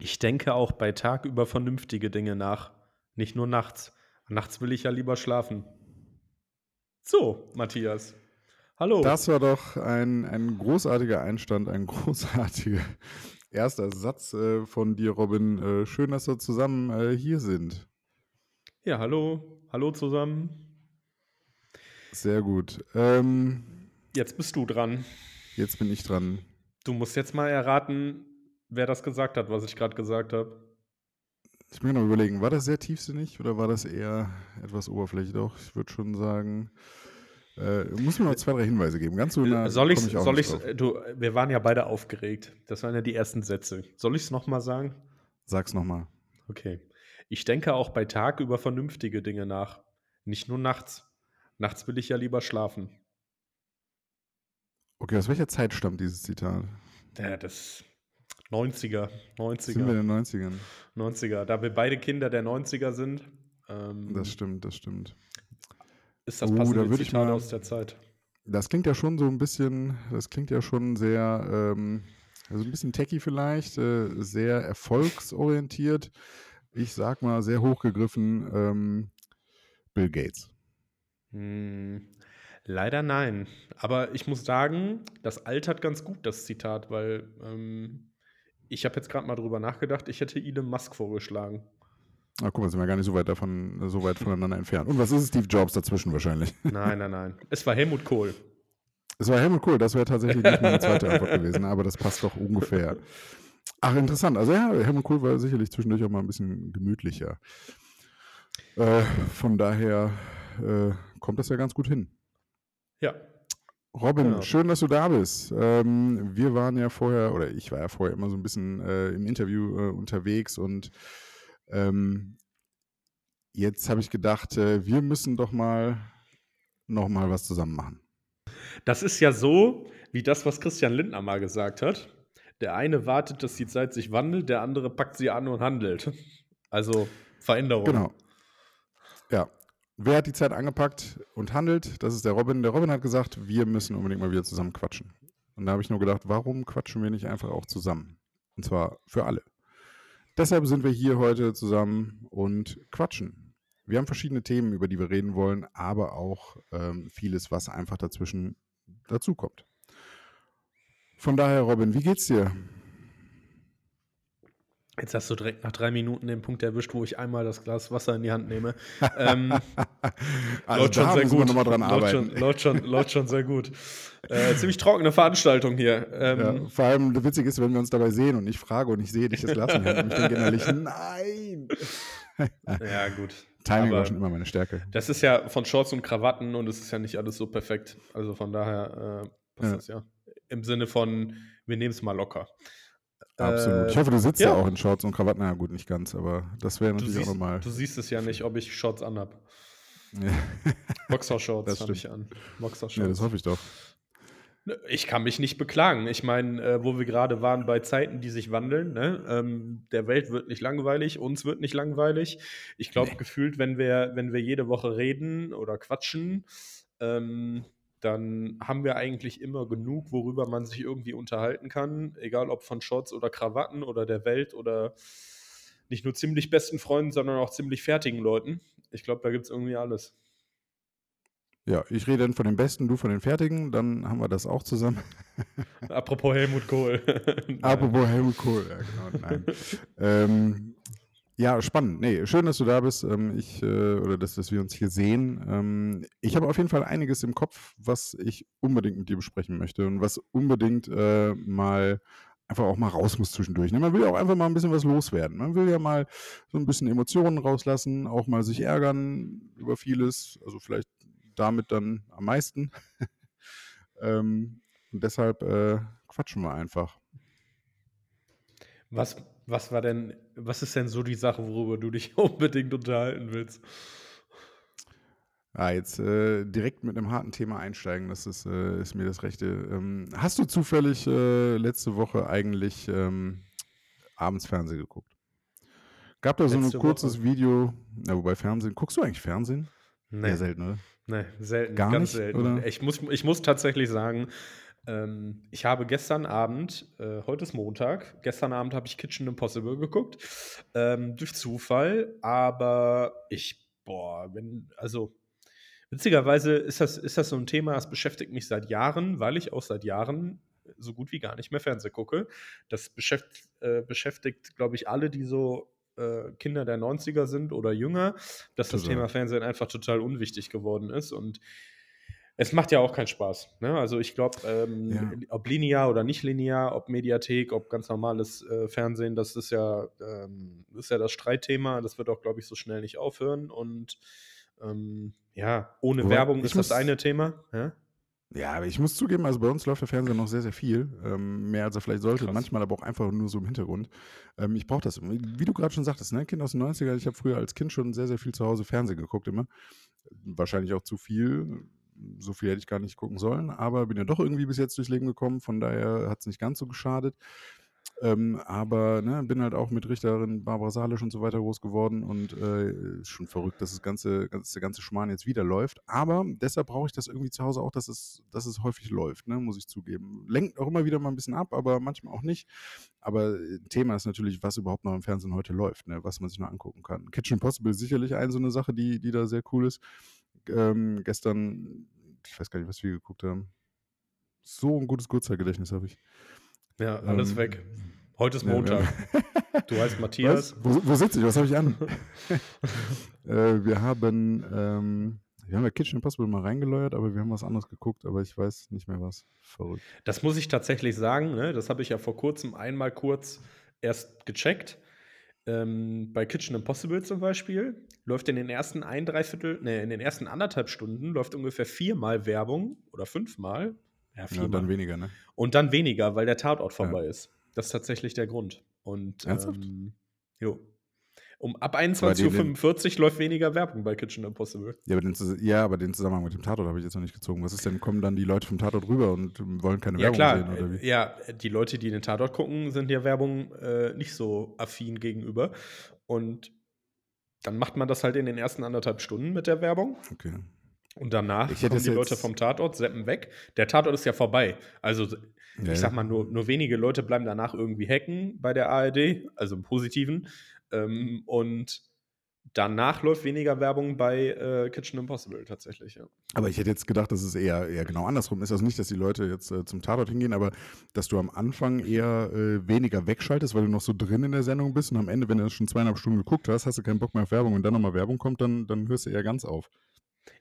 Ich denke auch bei Tag über vernünftige Dinge nach, nicht nur nachts. Nachts will ich ja lieber schlafen. So, Matthias. Hallo. Das war doch ein, ein großartiger Einstand, ein großartiger erster Satz äh, von dir, Robin. Äh, schön, dass wir zusammen äh, hier sind. Ja, hallo. Hallo zusammen. Sehr gut. Ähm, jetzt bist du dran. Jetzt bin ich dran. Du musst jetzt mal erraten, wer das gesagt hat, was ich gerade gesagt habe. Ich bin noch überlegen, war das sehr tiefsinnig oder war das eher etwas oberflächlich? Doch, ich würde schon sagen. Äh, muss mir noch zwei, drei Hinweise geben. Ganz so nah soll ich, ich soll ich, du, wir waren ja beide aufgeregt. Das waren ja die ersten Sätze. Soll ich es nochmal sagen? Sag's nochmal. Okay. Ich denke auch bei Tag über vernünftige Dinge nach. Nicht nur nachts. Nachts will ich ja lieber schlafen. Okay, aus welcher Zeit stammt dieses Zitat? Ja, das 90er. 90er. Sind wir in den 90ern? 90er. Da wir beide Kinder der 90er sind. Ähm, das stimmt, das stimmt. Ist das passende uh, da Zitat mal, aus der Zeit? Das klingt ja schon so ein bisschen, das klingt ja schon sehr, ähm, also ein bisschen techy vielleicht, äh, sehr erfolgsorientiert. Ich sag mal, sehr hochgegriffen, ähm, Bill Gates. Hm, leider nein. Aber ich muss sagen, das altert ganz gut, das Zitat, weil ähm, ich habe jetzt gerade mal drüber nachgedacht, ich hätte Elon Musk vorgeschlagen. Ah, guck mal, sind wir gar nicht so weit davon, so weit voneinander entfernt. Und was ist Steve Jobs dazwischen wahrscheinlich? Nein, nein, nein. Es war Helmut Kohl. Es war Helmut Kohl, das wäre tatsächlich nicht meine zweite Antwort gewesen, aber das passt doch ungefähr. Ach, interessant. Also ja, Helmut Kohl war sicherlich zwischendurch auch mal ein bisschen gemütlicher. Äh, von daher äh, kommt das ja ganz gut hin. Ja, Robin, genau. schön, dass du da bist. Ähm, wir waren ja vorher, oder ich war ja vorher immer so ein bisschen äh, im Interview äh, unterwegs und ähm, jetzt habe ich gedacht, äh, wir müssen doch mal noch mal was zusammen machen. Das ist ja so, wie das, was Christian Lindner mal gesagt hat. Der eine wartet, dass die Zeit sich wandelt, der andere packt sie an und handelt. Also Veränderung. Genau. Ja, Wer hat die Zeit angepackt und handelt? Das ist der Robin. Der Robin hat gesagt, wir müssen unbedingt mal wieder zusammen quatschen. Und da habe ich nur gedacht, warum quatschen wir nicht einfach auch zusammen? Und zwar für alle. Deshalb sind wir hier heute zusammen und quatschen. Wir haben verschiedene Themen, über die wir reden wollen, aber auch ähm, vieles, was einfach dazwischen dazukommt. Von daher, Robin, wie geht's dir? Jetzt hast du direkt nach drei Minuten den Punkt erwischt, wo ich einmal das Glas Wasser in die Hand nehme. ähm, also läuft schon sehr gut. Läuft, schon, läuft, schon, läuft schon sehr gut. Äh, ziemlich trockene Veranstaltung hier. Ähm, ja, vor allem witzig ist, wenn wir uns dabei sehen und ich frage und ich sehe dich das Glas in die Hand und ich denke innerlich, nein. ja, gut. Timing war schon immer meine Stärke. Das ist ja von Shorts und Krawatten und es ist ja nicht alles so perfekt. Also von daher äh, passt ja. das ja. Im Sinne von, wir nehmen es mal locker. Absolut. Äh, ich hoffe, du sitzt ja. ja. auch in Shorts und Krawatten. Na gut, nicht ganz, aber das wäre natürlich siehst, auch nochmal. Du siehst es ja nicht, ob ich Shorts anhab. Ja. Boxershorts habe ich an. Boxershorts. Ja, das hoffe ich doch. Ich kann mich nicht beklagen. Ich meine, äh, wo wir gerade waren bei Zeiten, die sich wandeln, ne? ähm, der Welt wird nicht langweilig, uns wird nicht langweilig. Ich glaube, nee. gefühlt, wenn wir, wenn wir jede Woche reden oder quatschen, ähm, dann haben wir eigentlich immer genug, worüber man sich irgendwie unterhalten kann, egal ob von Shorts oder Krawatten oder der Welt oder nicht nur ziemlich besten Freunden, sondern auch ziemlich fertigen Leuten. Ich glaube, da gibt es irgendwie alles. Ja, ich rede dann von den Besten, du von den Fertigen, dann haben wir das auch zusammen. Apropos Helmut Kohl. Apropos Helmut Kohl, ja genau, nein. ähm, ja, spannend. Nee, schön, dass du da bist. Ähm, ich, äh, oder dass, dass wir uns hier sehen. Ähm, ich habe auf jeden Fall einiges im Kopf, was ich unbedingt mit dir besprechen möchte und was unbedingt äh, mal einfach auch mal raus muss zwischendurch. Ne? Man will ja auch einfach mal ein bisschen was loswerden. Man will ja mal so ein bisschen Emotionen rauslassen, auch mal sich ärgern über vieles. Also vielleicht damit dann am meisten. ähm, und deshalb äh, quatschen wir einfach. Was, was war denn, was ist denn so die Sache, worüber du dich unbedingt unterhalten willst? Ah, jetzt äh, direkt mit einem harten Thema einsteigen, das ist, äh, ist mir das Rechte. Ähm, hast du zufällig äh, letzte Woche eigentlich ähm, abends Fernsehen geguckt? Gab da so ein kurzes Woche? Video, ja, wobei Fernsehen, guckst du eigentlich Fernsehen? Nee. Ja, selten, oder? Nee, selten, Gar ganz nicht, selten. Oder? Ich, muss, ich muss tatsächlich sagen, Ähm, ich habe gestern Abend, äh, heute ist Montag, gestern Abend habe ich Kitchen Impossible geguckt, ähm, durch Zufall, aber ich, boah, wenn, also witzigerweise ist das, ist das so ein Thema, das beschäftigt mich seit Jahren, weil ich auch seit Jahren so gut wie gar nicht mehr Fernsehen gucke. Das beschäftigt, äh, beschäftigt glaube ich, alle, die so äh, Kinder der 90er sind oder jünger, dass das. Thema Fernsehen einfach total unwichtig geworden ist und es macht ja auch keinen Spaß. Ne? Also ich glaube, ähm, Ja. ob linear oder nicht linear, ob Mediathek, ob ganz normales äh, Fernsehen, das ist ja, ähm, das ist ja das Streitthema. Das wird auch, glaube ich, so schnell nicht aufhören. Und ähm, ja, ohne Wobei, Werbung ist das muss- eine Thema. Ja? Ja, aber ich muss zugeben, also bei uns läuft der Fernseher noch sehr, sehr viel. Ähm, mehr als er vielleicht sollte. Krass. Manchmal aber auch einfach nur so im Hintergrund. Ähm, ich brauche das. Wie du gerade schon sagtest, ne? Kind aus den 90ern, ich habe früher als Kind schon sehr, sehr viel zu Hause Fernsehen geguckt immer. Wahrscheinlich auch zu viel. So viel hätte ich gar nicht gucken sollen, aber bin ja doch irgendwie bis jetzt durchs Leben gekommen. Von daher hat es nicht ganz so geschadet. Ähm, aber ne, bin halt auch mit Richterin Barbara Salisch und so weiter groß geworden und äh, schon verrückt, dass das ganze, dass der ganze Schmarrn jetzt wieder läuft. Aber deshalb brauche ich das irgendwie zu Hause auch, dass es, dass es häufig läuft, ne, muss ich zugeben. Lenkt auch immer wieder mal ein bisschen ab, aber manchmal auch nicht. Aber äh, Thema ist natürlich, was überhaupt noch im Fernsehen heute läuft, ne, was man sich noch angucken kann. Kitchen Possible ist sicherlich eine so eine Sache, die, die da sehr cool ist. Ähm, gestern, ich weiß gar nicht, was wir geguckt haben. So ein gutes Kurzzeitgedächtnis habe ich. ja, alles Ähm, weg. Heute ist ja, Montag. haben- Du heißt Matthias. Wo, wo sitze ich? Was habe ich an? äh, wir haben, ähm, wir haben ja Kitchen Impossible mal reingeläuert, aber wir haben was anderes geguckt, aber ich weiß nicht mehr was. Verrückt. Das muss ich tatsächlich sagen, ne? das habe ich ja vor kurzem einmal kurz erst gecheckt. Ähm, bei Kitchen Impossible zum Beispiel läuft in den ersten ein, dreiviertel, ne, in den ersten anderthalb Stunden läuft ungefähr viermal Werbung oder fünfmal. Ja, Ja, viermal. dann weniger, ne? Und dann weniger, weil der Tatort vorbei ist. Das ist tatsächlich der Grund. Und Ernsthaft? ähm, jo. Um ab den- 21.45 Uhr läuft weniger Werbung bei Kitchen Impossible. Ja aber, den, ja, aber den Zusammenhang mit dem Tatort habe ich jetzt noch nicht gezogen. Was ist denn, kommen dann die Leute vom Tatort rüber und wollen keine Ja, Werbung klar. sehen oder wie? Ja, die Leute, die den Tatort gucken, sind der Werbung äh, nicht so affin gegenüber. Und dann macht man das halt in den ersten anderthalb Stunden mit der Werbung. Okay. Und danach kommen die Leute vom Tatort, seppen weg. Der Tatort ist ja vorbei. Also, Ja, ich sag mal, nur, nur wenige Leute bleiben danach irgendwie hacken bei der ARD, also im Positiven. Ähm, und danach läuft weniger Werbung bei äh, Kitchen Impossible tatsächlich, ja. Aber ich hätte jetzt gedacht, dass es eher, eher genau andersrum ist. Also nicht, dass die Leute jetzt äh, zum Tatort hingehen, aber dass du am Anfang eher äh, weniger wegschaltest, weil du noch so drin in der Sendung bist und am Ende, wenn du schon zweieinhalb Stunden geguckt hast, hast du keinen Bock mehr auf Werbung und dann nochmal Werbung kommt, dann, dann hörst du eher ganz auf.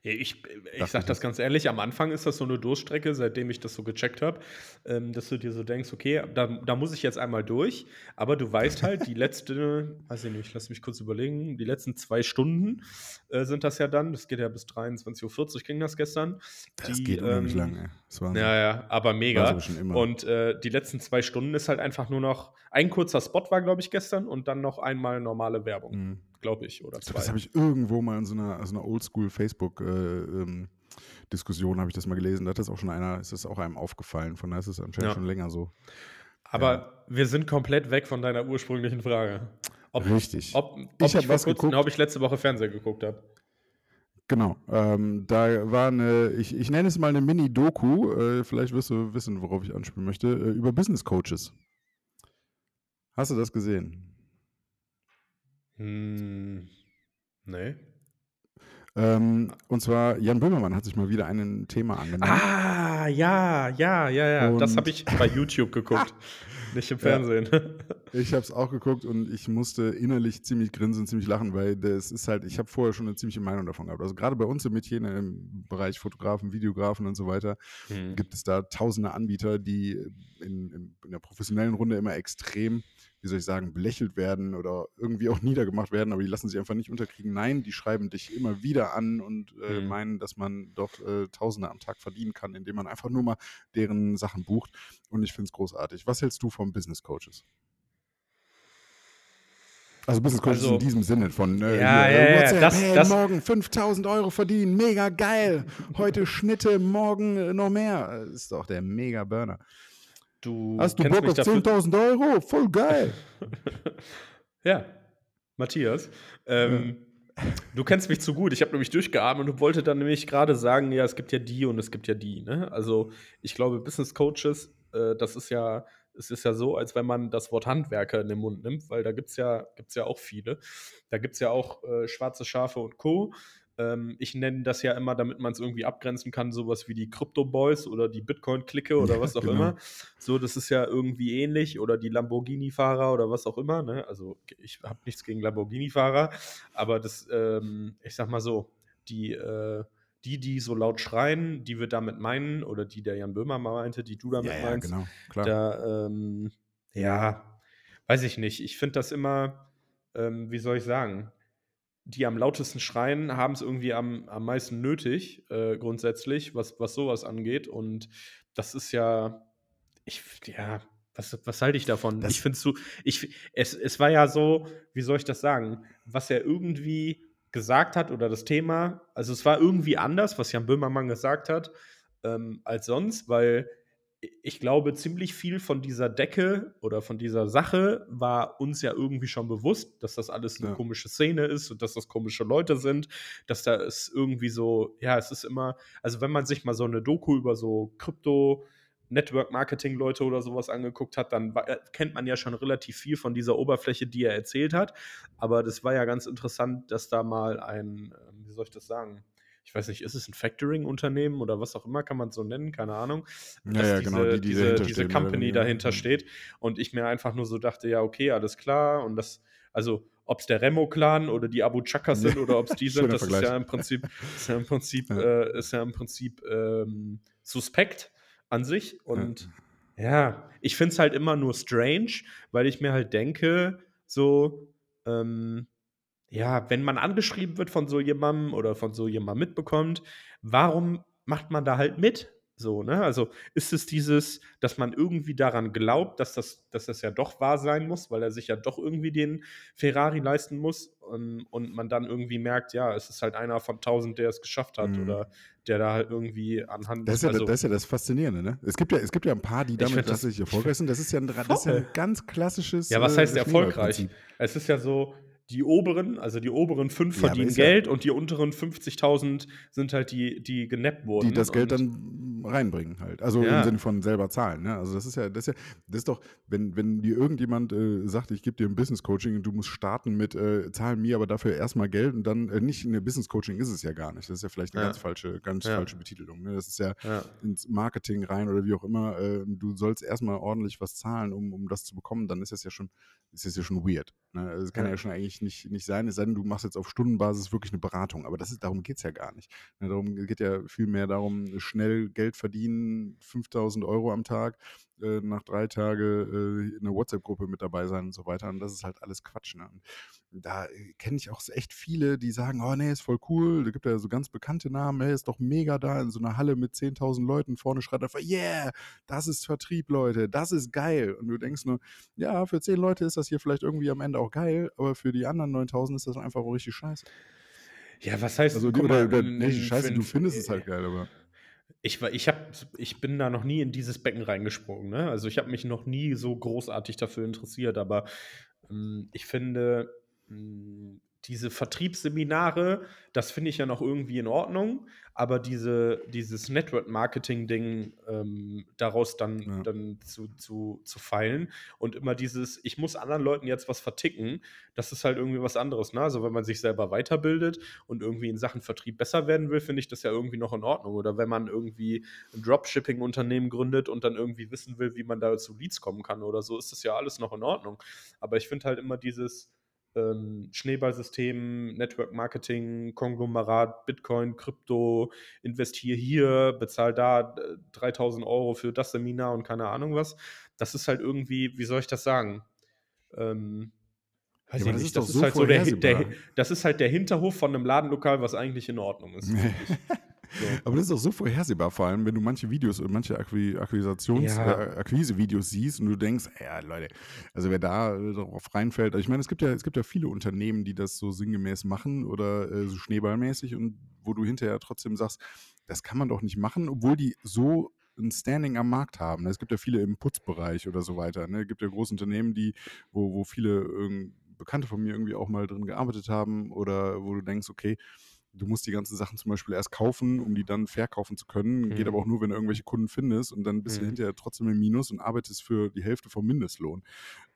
Ich, sag ich das jetzt. ganz ehrlich, am Anfang ist das so eine Durchstrecke, seitdem ich das so gecheckt habe, ähm, dass du dir so denkst, okay, da, da muss ich jetzt einmal durch, aber du weißt halt, die letzte, weiß ich nicht, lass mich kurz überlegen, die letzten zwei Stunden äh, sind das ja dann, das geht ja bis 23.40 Uhr, ging das gestern. Das Die, geht unheimlich ähm, lang, ey. Das Ja, ja, aber mega. Und äh, die letzten zwei Stunden ist halt einfach nur noch ein kurzer Spot war, glaube ich, gestern und dann noch einmal normale Werbung, Mhm. Glaube ich, oder zwei. Das habe ich irgendwo mal in so einer, so einer Oldschool-Facebook-Diskussion habe ich das mal gelesen. Da hat das auch schon einer, ist das auch einem aufgefallen. Von daher ist es anscheinend Ja. schon länger so. Aber wir sind komplett weg von deiner ursprünglichen Frage. Ob, Richtig. Ob, ob Ich ich, was geguckt. ob ich letzte Woche Fernseher geguckt habe. Genau. Ähm, da war eine, ich, ich nenne es mal eine Mini-Doku, äh, vielleicht wirst du wissen, worauf ich anspielen möchte, äh, über Business Coaches. Hast du das gesehen? Hm, nee. Ähm, und zwar, Jan Böhmermann hat sich mal wieder ein Thema angenommen. Ah, ja, ja, ja, ja. das Und- habe ich bei YouTube geguckt. nicht im Ja. Fernsehen. Ich habe es auch geguckt und ich musste innerlich ziemlich grinsen, ziemlich lachen, weil das ist halt, ich habe vorher schon eine ziemliche Meinung davon gehabt. Also gerade bei uns im Metier, ne, im Bereich Fotografen, Videografen und so weiter, Hm. gibt es da tausende Anbieter, die in, in, in der professionellen Runde immer extrem, wie soll ich sagen, belächelt werden oder irgendwie auch niedergemacht werden, aber die lassen sich einfach nicht unterkriegen. Nein, die schreiben dich immer wieder an und äh, Mhm. meinen, dass man doch äh, Tausende am Tag verdienen kann, indem man einfach nur mal deren Sachen bucht. Und ich finde es großartig. Was hältst du vom Business Coaches? Also Business Coaches Also- in diesem Sinne von äh, Ja, hier, ja, äh, ja, WhatsApp, das- hey, das- morgen 5000 Euro verdienen, mega geil. Heute Schnitte, morgen äh, noch mehr. Äh, Ist doch der mega Burner. Du Hast du Bock mich auf dafür- 10.000 Euro? Voll geil. Ja, Matthias. Ähm, Du kennst mich zu gut. Ich habe nämlich durchgeatmet und wollte dann nämlich gerade sagen, ja, es gibt ja die und es gibt ja die, ne? Also, ich glaube, Business Coaches, äh, das ist ja es ist ja so, als wenn man das Wort Handwerker in den Mund nimmt, weil da gibt's ja gibt's ja auch viele. Da gibt's ja auch, äh, schwarze Schafe und Co. Ähm, ich nenne das ja immer, damit man es irgendwie abgrenzen kann, sowas wie die Crypto Boys oder die Bitcoin-Clique oder was auch genau. immer. So, das ist ja irgendwie ähnlich oder die Lamborghini-Fahrer oder was auch immer. Ne? Also ich habe nichts gegen Lamborghini-Fahrer, aber das, ähm, ich sag mal so, die, äh, die, die so laut schreien, die wir damit meinen, oder die der Jan Böhmer mal meinte, die du damit ja, ja, meinst, genau, klar. da, ähm, ja, weiß ich nicht. Ich finde das immer, ähm, wie soll ich sagen, die am lautesten schreien, haben es irgendwie am, am meisten nötig, äh, grundsätzlich, was, was sowas angeht. Und das ist ja, ich, ja, was, was halte ich davon? Das ich finde so, ich, es, es war ja so, wie soll ich das sagen, was er irgendwie gesagt hat oder das Thema, also es war irgendwie anders, was Jan Böhmermann gesagt hat, ähm, als sonst, weil ich glaube, ziemlich viel von dieser Decke oder von dieser Sache war uns ja irgendwie schon bewusst, dass das alles eine ja. komische Szene ist und dass das komische Leute sind, dass da ist irgendwie so, ja, es ist immer, also wenn man sich mal so eine Doku über so Krypto, Network-Marketing-Leute oder sowas angeguckt hat, dann war, kennt man ja schon relativ viel von dieser Oberfläche, die er erzählt hat. Aber das war ja ganz interessant, dass da mal ein, ähm, wie soll ich das sagen, ich weiß nicht, ist es ein Factoring-Unternehmen oder was auch immer, kann man es so nennen, keine Ahnung. Ja, ja, genau, die, die diese, diese Company dahinter steht. Und ich mir einfach nur so dachte, ja, okay, alles klar. Und das, also ob es der Remo-Clan oder die Abu Chakas sind oder ob es die sind, das ist ja im Prinzip, ist ja im Prinzip, ja. Äh, ist ja im Prinzip ähm, suspekt an sich. Und ja, ja ich finde es halt immer nur strange, weil ich mir halt denke, so, ähm, ja, wenn man angeschrieben wird von so jemandem oder von so jemandem mitbekommt, warum macht man da halt mit? So, ne? Also ist es dieses, dass man irgendwie daran glaubt, dass das, dass das ja doch wahr sein muss, weil er sich ja doch irgendwie den Ferrari leisten muss und, und man dann irgendwie merkt, ja, es ist halt einer von tausend, der es geschafft hat mhm. oder der da halt irgendwie anhand. Das ist, ja, also, das, ist ja das Faszinierende, ne? Es gibt ja, es gibt ja ein paar, die damit tatsächlich erfolgreich sind. Das ist ja ein, das ist ja ein ganz klassisches. Ja, was heißt äh, erfolgreich? Es ist ja so, die oberen, also die oberen fünf verdienen ja, Geld ja und die unteren 50.000 sind halt die, die genappt wurden. Die das Geld dann reinbringen halt. Also ja. im Sinne von selber zahlen. Ne? Also das ist ja, das ist ja, das ist doch, wenn, wenn dir irgendjemand äh, sagt, ich gebe dir ein Business Coaching und du musst starten mit, äh, zahlen mir aber dafür erstmal Geld und dann äh, nicht eine Business Coaching ist es ja gar nicht. Das ist ja vielleicht eine ganz falsche, ganz falsche Betitelung. Ne? Das ist ja, ins Marketing rein oder wie auch immer. Äh, du sollst erstmal ordentlich was zahlen, um, um das zu bekommen, dann ist das ja schon, ist das ja schon weird. Ne? Also das kann ja schon eigentlich nicht, nicht sein, es sei denn, du machst jetzt auf Stundenbasis wirklich eine Beratung. Aber das ist, darum geht es ja gar nicht. Ja, darum geht ja viel mehr darum, schnell Geld verdienen, 5000 Euro am Tag, äh, nach drei Tagen äh, in einer WhatsApp-Gruppe mit dabei sein und so weiter. Und das ist halt alles Quatsch. Ne? da äh, kenne ich auch echt viele, die sagen, oh nee, ist voll cool. Da gibt ja so ganz bekannte Namen, hey, ist doch mega da in so einer Halle mit 10.000 Leuten. Vorne schreit einfach, yeah, das ist Vertrieb, Leute, das ist geil. Und du denkst nur, ja, für 10 Leute ist das hier vielleicht irgendwie am Ende auch geil, aber für die anderen 9.000 ist das einfach auch richtig scheiße. Ja, was heißt, also, oder, oder, nee, scheiße, du findest es halt geil, aber ich, ich, hab, ich bin da noch nie in dieses Becken reingesprungen. Ne? Also ich habe mich noch nie so großartig dafür interessiert, aber ähm, ich finde, hm, diese Vertriebsseminare, das finde ich ja noch irgendwie in Ordnung, aber diese, dieses Network-Marketing-Ding ähm, daraus dann, ja. dann zu, zu, zu feilen und immer dieses, ich muss anderen Leuten jetzt was verticken, das ist halt irgendwie was anderes. Ne? Also wenn man sich selber weiterbildet und irgendwie in Sachen Vertrieb besser werden will, finde ich das ja irgendwie noch in Ordnung. Oder wenn man irgendwie ein Dropshipping-Unternehmen gründet und dann irgendwie wissen will, wie man da zu Leads kommen kann oder so, ist das ja alles noch in Ordnung. Aber ich finde halt immer dieses, ähm, Schneeballsystem, Network Marketing, Konglomerat, Bitcoin, Krypto, investiere hier, bezahl da 3000 äh, Euro für das Seminar und keine Ahnung was. Das ist halt irgendwie, wie soll ich das sagen? Ähm, ja, das, das ist, so halt so der, der, das ist halt der Hinterhof von einem Ladenlokal, was eigentlich in Ordnung ist. So. Aber das ist auch so vorhersehbar, vor allem, wenn du manche Videos oder manche Akquisitions, ja. äh, Akquise-Videos siehst und du denkst, ja, Leute, also wer da äh, darauf reinfällt, also ich meine, es gibt ja, es gibt ja viele Unternehmen, die das so sinngemäß machen oder äh, so schneeballmäßig und wo du hinterher trotzdem sagst, das kann man doch nicht machen, obwohl die so ein Standing am Markt haben. Es gibt ja viele im Putzbereich oder so weiter. Ne? Es gibt ja große Unternehmen, die, wo, wo viele Bekannte von mir irgendwie auch mal drin gearbeitet haben oder wo du denkst, okay, du musst die ganzen Sachen zum Beispiel erst kaufen, um die dann verkaufen zu können. Geht Mhm. aber auch nur, wenn du irgendwelche Kunden findest und dann bist du Mhm. hinterher trotzdem im Minus und arbeitest für die Hälfte vom Mindestlohn.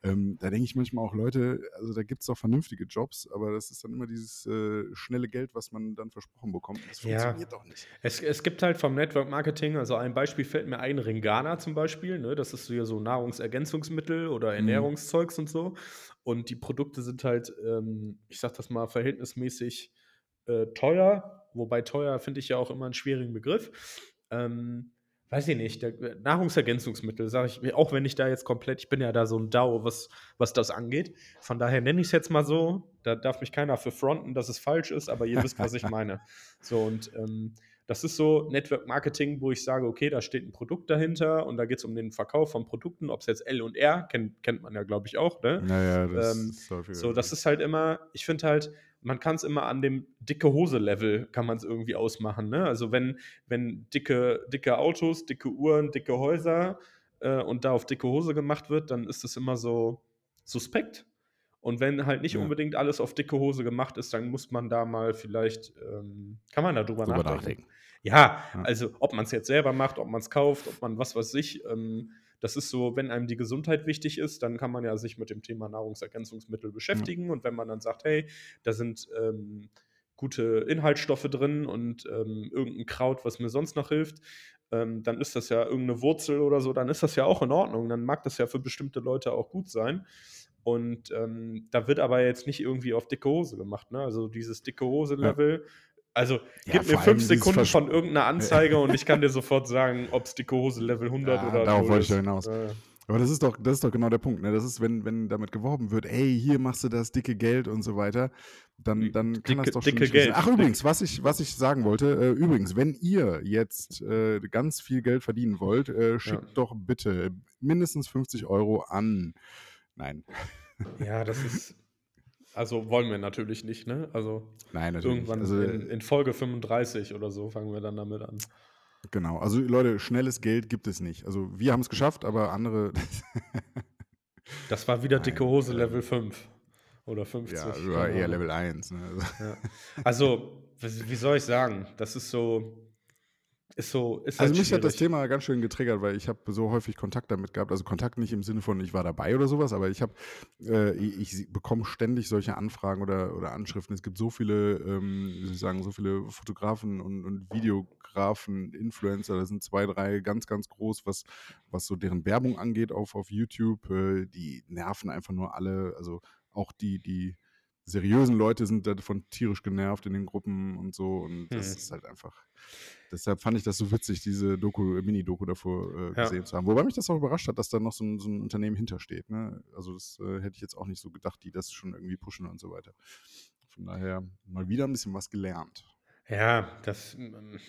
Ähm, da denke ich manchmal auch, Leute, also da gibt es auch vernünftige Jobs, aber das ist dann immer dieses äh, schnelle Geld, was man dann versprochen bekommt. Das Ja. funktioniert doch nicht. Es, es gibt halt vom Network Marketing, also ein Beispiel fällt mir ein, Ringana zum Beispiel, ne? das ist so hier so Nahrungsergänzungsmittel oder Mhm. Ernährungszeugs und so. Und die Produkte sind halt, ähm, ich sag das mal, verhältnismäßig äh, teuer, wobei teuer finde ich ja auch immer einen schwierigen Begriff. Ähm, weiß ich nicht, der, äh, Nahrungsergänzungsmittel, sage ich mir, auch wenn ich da jetzt komplett, ich bin ja da so ein DAO, was, was das angeht. Von daher nenne ich es jetzt mal so. Da darf mich keiner für fronten, dass es falsch ist, aber ihr wisst, was ich meine. So, und ähm, das ist so Network Marketing, wo ich sage, okay, da steht ein Produkt dahinter und da geht es um den Verkauf von Produkten, ob es jetzt L und R, kennt, kennt man ja, glaube ich, auch, ne? Naja, das Ähm, ist häufiger. So, das ist halt immer, ich finde halt, man kann es immer an dem dicke Hose-Level kann man es irgendwie ausmachen. Ne? Also wenn, wenn dicke, dicke Autos, dicke Uhren, dicke Häuser äh, und da auf dicke Hose gemacht wird, dann ist das immer so suspekt. Und wenn halt nicht Ja. unbedingt alles auf dicke Hose gemacht ist, dann muss man da mal vielleicht, ähm, kann man da drüber drüber nachdenken. nachdenken. Ja, Ja. also ob man es jetzt selber macht, ob man es kauft, ob man was weiß ich. Ähm, das ist so, wenn einem die Gesundheit wichtig ist, dann kann man ja sich mit dem Thema Nahrungsergänzungsmittel beschäftigen. Und wenn man dann sagt, hey, da sind ähm, gute Inhaltsstoffe drin und ähm, irgendein Kraut, was mir sonst noch hilft, ähm, dann ist das ja irgendeine Wurzel oder so, dann ist das ja auch in Ordnung. Dann mag das ja für bestimmte Leute auch gut sein. Und ähm, da wird aber jetzt nicht irgendwie auf dicke Hose gemacht. Ne? Also dieses dicke Hose-Level. Also Ja, gib mir fünf Sekunden von irgendeiner Anzeige und ich kann dir sofort sagen, ob es dicke Hose Level 100 Ja, oder darauf 0 wollte ich ja hinaus. Äh, Aber das ist doch, das ist doch genau der Punkt. Ne? Das ist, wenn, wenn damit geworben wird, ey, hier machst du das dicke Geld und so weiter, dann, dann kann das doch schon dicke Geld. sein. Ach, übrigens, was ich, was ich sagen wollte, äh, übrigens, wenn ihr jetzt äh, ganz viel Geld verdienen wollt, äh, schickt Ja. doch bitte mindestens 50 Euro an. Nein, ja, das ist. Also wollen wir natürlich nicht, ne? Also nein, natürlich. irgendwann Also, in, in Folge 35 oder so fangen wir dann damit an. genau. Also, Leute, schnelles Geld gibt es nicht. Also, wir haben es geschafft, aber andere, Das war wieder Nein, dicke Hose ähm, Level 5 oder 50. ja, oder eher. Level 1. Ne? Also, Ja. Also, wie soll ich sagen? Das ist so. Ist so. Ist Also halt mich hat das schwierig. Thema ganz schön getriggert, weil ich habe so häufig Kontakt damit gehabt. Also Kontakt nicht im Sinne von, ich war dabei oder sowas, aber ich habe, äh, ich, ich bekomme ständig solche Anfragen oder, oder Anschriften. Es gibt so viele, ähm, wie soll ich sagen, so viele Fotografen und, und Videografen, Influencer, da sind zwei, drei ganz, ganz groß, was, was so deren Werbung angeht auf, auf YouTube. Äh, die nerven einfach nur alle, also auch die, die seriösen Leute sind davon tierisch genervt in den Gruppen und so. Und das Hm. ist halt einfach. Deshalb fand ich das so witzig, diese Doku, Mini-Doku davor äh, Ja. gesehen zu haben. Wobei mich das auch überrascht hat, dass da noch so ein, so ein Unternehmen hintersteht. Ne? Also das äh, hätte ich jetzt auch nicht so gedacht, die das schon irgendwie pushen und so weiter. Von daher mal wieder ein bisschen was gelernt. Ja, das. ähm,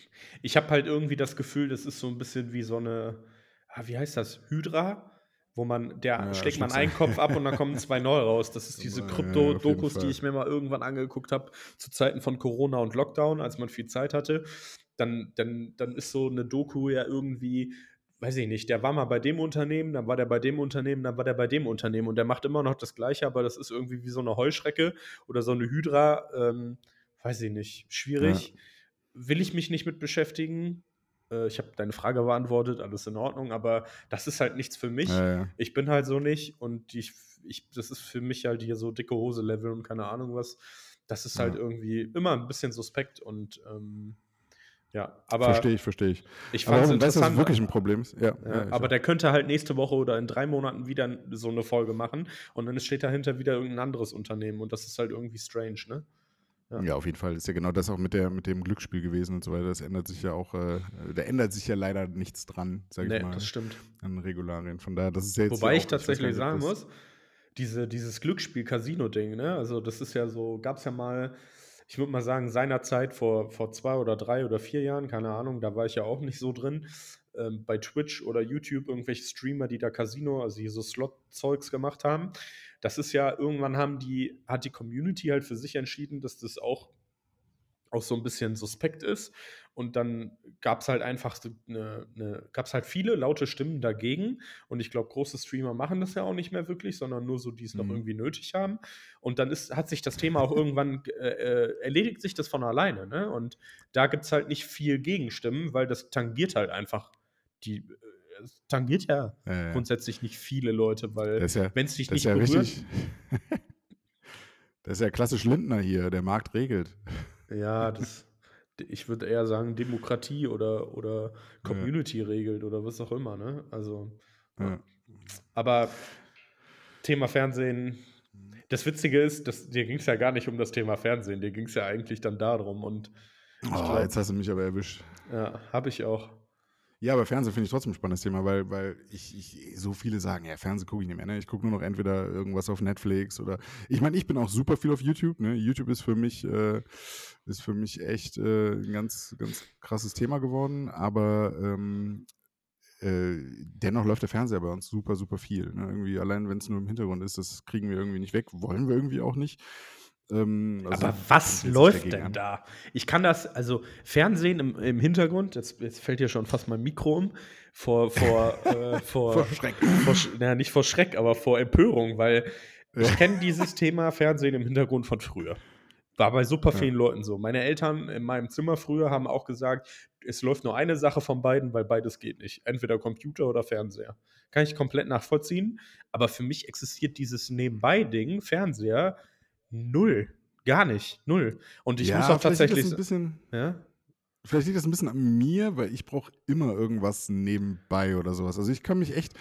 Ich habe halt irgendwie das Gefühl, das ist so ein bisschen wie so eine. Ah, wie heißt das? Hydra? Wo man, der Ja, schlägt man einen Kopf ab und dann kommen zwei neu raus. Das ist diese Ja, ja, Krypto-Dokus, die ich mir mal irgendwann angeguckt habe, zu Zeiten von Corona und Lockdown, als man viel Zeit hatte. Dann, dann, dann ist so eine Doku ja irgendwie, weiß ich nicht, der war mal bei dem Unternehmen, dann war der bei dem Unternehmen, dann war der bei dem Unternehmen und der macht immer noch das Gleiche, aber das ist irgendwie wie so eine Heuschrecke oder so eine Hydra. Ähm, weiß ich nicht, schwierig. Will ich mich nicht mit beschäftigen. Äh, ich habe deine Frage beantwortet, alles in Ordnung, aber das ist halt nichts für mich. Ja, ja. Ich bin halt so nicht und ich, ich, das ist für mich halt hier so dicke Hose-Level und keine Ahnung was. Das ist halt Ja. irgendwie immer ein bisschen suspekt und ähm, ja, aber Verstehe ich, verstehe ich. ich fand es was interessant. wirklich ein Problem ist? Ja, ja, ja, aber der könnte halt nächste Woche oder in drei Monaten wieder so eine Folge machen und dann steht dahinter wieder irgendein anderes Unternehmen und das ist halt irgendwie strange, ne? Ja. Ja, auf jeden Fall. Ist ja genau das auch mit, der, mit dem Glücksspiel gewesen und so weiter. Das ändert sich ja auch, äh, da ändert sich ja leider nichts dran, sag ich Nee, mal, das stimmt. an Regularien. Von daher, das ist ja jetzt Wobei ja ich auch, weiß tatsächlich gar sagen muss, diese, dieses Glücksspiel-Casino-Ding, ne? Also, das ist ja so, gab es ja mal, ich würde mal sagen, seinerzeit vor, vor zwei oder drei oder vier Jahren, keine Ahnung, da war ich ja auch nicht so drin. Ähm, bei Twitch oder YouTube irgendwelche Streamer, die da Casino, also hier so Slot-Zeugs gemacht haben. Das ist ja, irgendwann haben die, hat die Community halt für sich entschieden, dass das auch auch so ein bisschen suspekt ist. Und dann gab es halt einfach eine, eine gab es halt viele laute Stimmen dagegen. Und ich glaube, große Streamer machen das ja auch nicht mehr wirklich, sondern nur so, die es noch Mhm. irgendwie nötig haben. Und dann ist, hat sich das Thema auch irgendwann äh, äh, erledigt sich das von alleine. Ne? Und da gibt es halt nicht viel Gegenstimmen, weil das tangiert halt einfach die. Es tangiert ja Ja, ja. grundsätzlich nicht viele Leute, weil ja, wenn es dich nicht ja berührt. richtig. das ist ja klassisch Lindner hier, der Markt regelt. Ja, das, ich würde eher sagen, Demokratie oder, oder Community regelt oder was auch immer, ne? Also, aber Thema Fernsehen, das Witzige ist, dass, dir ging es ja gar nicht um das Thema Fernsehen, dir ging es ja eigentlich dann darum und Oh, glaub- jetzt hast du mich aber erwischt. ja, habe ich auch. Ja, aber Fernsehen finde ich trotzdem ein spannendes Thema, weil, weil ich, ich so viele sagen, ja, Fernsehen gucke ich nicht mehr. Ne? Ich gucke nur noch entweder irgendwas auf Netflix oder. Ich meine, ich bin auch super viel auf YouTube. Ne? YouTube ist für mich, äh, ist für mich echt äh, ein ganz, ganz krasses Thema geworden. Aber ähm, äh, dennoch läuft der Fernseher bei uns super, super viel. Ne? Irgendwie, allein wenn es nur im Hintergrund ist, das kriegen wir irgendwie nicht weg, wollen wir irgendwie auch nicht. Ähm, also Aber was ich läuft denn an. da? Ich kann das, also Fernsehen im, im Hintergrund, jetzt, jetzt fällt hier schon fast mein Mikro um, vor, vor, äh, vor, Vor Schreck. vor, na, nicht vor Schreck, aber vor Empörung, weil ich Ja. kenne dieses Thema Fernsehen im Hintergrund von früher. War bei super Ja. vielen Leuten so. Meine Eltern in meinem Zimmer früher haben auch gesagt, es läuft nur eine Sache von beiden, weil beides geht nicht. Entweder Computer oder Fernseher. Kann ich komplett nachvollziehen. Aber für mich existiert dieses Nebenbei-Ding, Fernseher, null. Gar nicht. Null. Und ich ja, muss auch liegt tatsächlich. Ein bisschen, ja? Vielleicht liegt das ein bisschen an mir, weil ich brauche immer irgendwas nebenbei oder sowas. Also ich kann mich echt,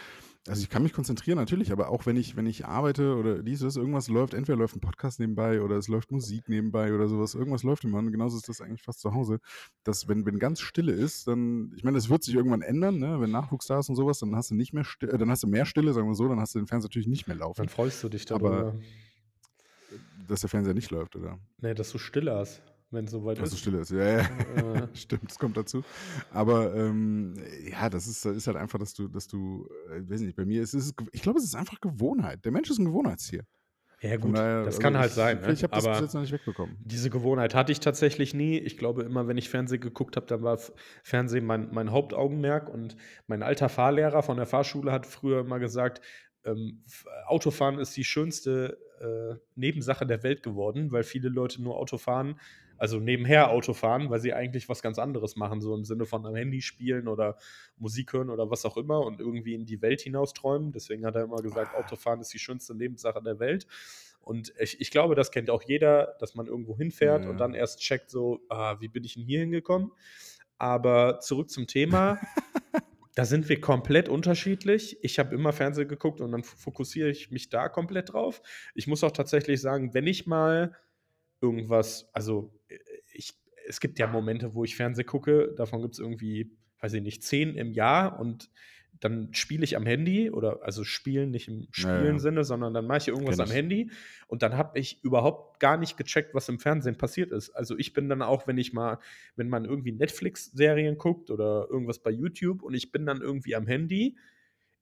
also ich kann mich konzentrieren natürlich, aber auch wenn ich, wenn ich arbeite oder dieses, irgendwas läuft, entweder läuft ein Podcast nebenbei oder es läuft Musik nebenbei oder sowas, irgendwas läuft immer. Und genauso ist das eigentlich fast zu Hause. Dass wenn, wenn ganz Stille ist, dann, ich meine, das wird sich irgendwann ändern, ne? Wenn Nachwuchs da ist und sowas, dann hast du nicht mehr Stille, äh, dann hast du mehr Stille, sagen wir so, dann hast du den Fernseher natürlich nicht mehr laufen, Dann freust du dich Aber- darüber. Dass der Fernseher nicht läuft, oder? Nee, dass du still hast, wenn es soweit Dass es ist. still ist. Ja, ja. Äh, Stimmt, das kommt dazu. Aber ähm, ja, das ist, ist halt einfach, dass du, dass du, äh, weiß nicht, bei mir ist es, ich glaube, es ist einfach Gewohnheit. Der Mensch ist ein Gewohnheitstier. ja, gut, daher, das also kann halt ich, sein. Ne? Ich habe das bis jetzt noch nicht wegbekommen. diese Gewohnheit hatte ich tatsächlich nie. Ich glaube, immer wenn ich Fernsehen geguckt habe, dann war Fernsehen mein, mein Hauptaugenmerk. Und mein alter Fahrlehrer von der Fahrschule hat früher immer gesagt, ähm, Autofahren ist die schönste äh, Nebensache der Welt geworden, weil viele Leute nur Auto fahren, also nebenher Auto fahren, weil sie eigentlich was ganz anderes machen, so im Sinne von am Handy spielen oder Musik hören oder was auch immer und irgendwie in die Welt hinaus träumen. Deswegen hat er immer gesagt, Autofahren ist die schönste Nebensache der Welt. Und ich, ich glaube, das kennt auch jeder, dass man irgendwo hinfährt Ja. und dann erst checkt, so, ah, wie bin ich denn hier hingekommen? Aber zurück zum Thema. da sind wir komplett unterschiedlich. Ich habe immer Fernsehen geguckt und dann fokussiere ich mich da komplett drauf. Ich muss auch tatsächlich sagen, wenn ich mal irgendwas, also äh, ich, es gibt ja Momente, wo ich Fernsehen gucke, davon gibt es irgendwie, weiß ich nicht, zehn im Jahr und dann spiele ich am Handy oder also spielen nicht im spielen Sinne, sondern dann mache ich irgendwas Kenn am ich. Handy und dann habe ich überhaupt gar nicht gecheckt, was im Fernsehen passiert ist. Also ich bin dann auch, wenn ich mal, wenn man irgendwie Netflix-Serien guckt oder irgendwas bei YouTube und ich bin dann irgendwie am Handy,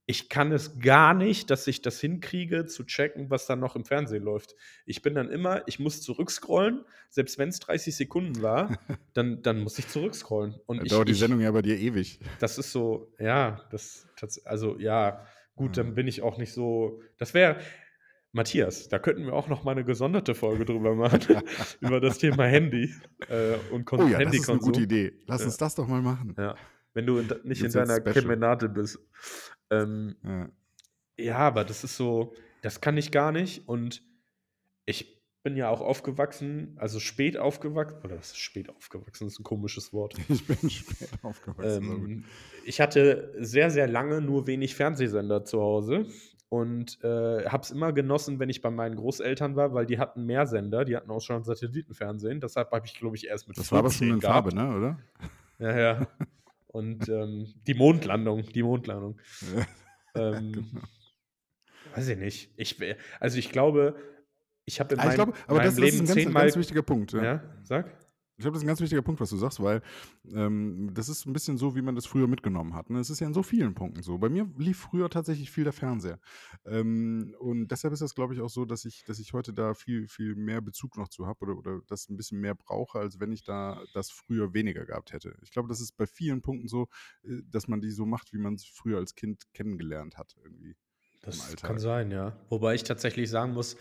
ich kann es gar nicht, dass ich das hinkriege, zu checken, was dann noch im Fernsehen läuft. Ich bin dann immer, ich muss zurückscrollen, selbst wenn es 30 Sekunden war, dann, dann muss ich zurückscrollen. Und Da ich, dauert die ich, Sendung ja bei dir ewig. das ist so, ja, das, also ja, gut, dann bin ich auch nicht so, das wäre, Matthias, da könnten wir auch noch mal eine gesonderte Folge drüber machen, über das Thema Handy äh, und Kon Oh ja, das ist eine Handykonsum. gute Idee. Lass Ja. uns das doch mal machen. Ja, wenn du in, nicht in deiner Special? Kemenate bist. Ähm, Ja. ja, aber das ist so, das kann ich gar nicht. Und ich bin ja auch aufgewachsen, also spät aufgewachsen, oder was ist spät aufgewachsen? Das ist ein komisches Wort. Ich bin spät aufgewachsen. Ähm, ich hatte sehr, sehr lange nur wenig Fernsehsender zu Hause und äh, habe es immer genossen, wenn ich bei meinen Großeltern war, weil die hatten mehr Sender, die hatten auch schon Satellitenfernsehen. Deshalb habe ich, glaube ich, erst mit das war aber schon 14 in gehabt. Farbe, ne, oder? Ja, ja. Und ähm, die Mondlandung, die Mondlandung. Ähm, Genau. Weiß ich nicht. Ich, wär- also ich glaube, ich habe in Ah, meinem, glaube, aber meinem das, das ist Leben ein ganz, zehnmal. ganz wichtiger Punkt. Ja. ja, sag. Ich glaube, das ist ein ganz wichtiger Punkt, was du sagst, weil ähm, das ist ein bisschen so, wie man das früher mitgenommen hat. Ne? Es ist ja in so vielen Punkten so. Bei mir lief früher tatsächlich viel der Fernseher. Ähm, und deshalb ist das, glaube ich, auch so, dass ich, dass ich heute da viel, viel mehr Bezug noch zu habe oder, oder das ein bisschen mehr brauche, als wenn ich da das früher weniger gehabt hätte. Ich glaube, das ist bei vielen Punkten so, äh, dass man die so macht, wie man es früher als Kind kennengelernt hat, irgendwie. Das kann sein, ja. Wobei ich tatsächlich sagen muss,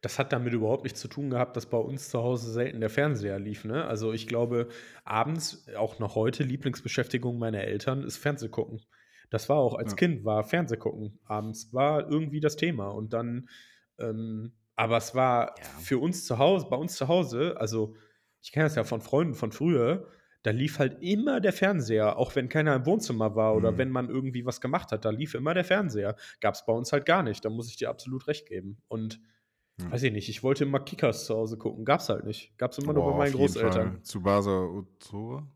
das hat damit überhaupt nichts zu tun gehabt, dass bei uns zu Hause selten der Fernseher lief. Ne? Also ich glaube, abends, auch noch heute, Lieblingsbeschäftigung meiner Eltern ist Fernsehgucken. Das war auch als ja. Kind, war Fernsehgucken. Abends war irgendwie das Thema. Und dann, ähm, aber es war ja. für uns zu Hause, bei uns zu Hause, also ich kenne das ja von Freunden von früher, da lief halt immer der Fernseher, auch wenn keiner im Wohnzimmer war oder mhm. wenn man irgendwie was gemacht hat, da lief immer der Fernseher. Gab es bei uns halt gar nicht, da muss ich dir absolut recht geben. Und hm. Weiß ich nicht, ich wollte immer Kickers zu Hause gucken. Gab's halt nicht. Gab's immer Boah, nur bei meinen Großeltern. Tsubasa Ozora?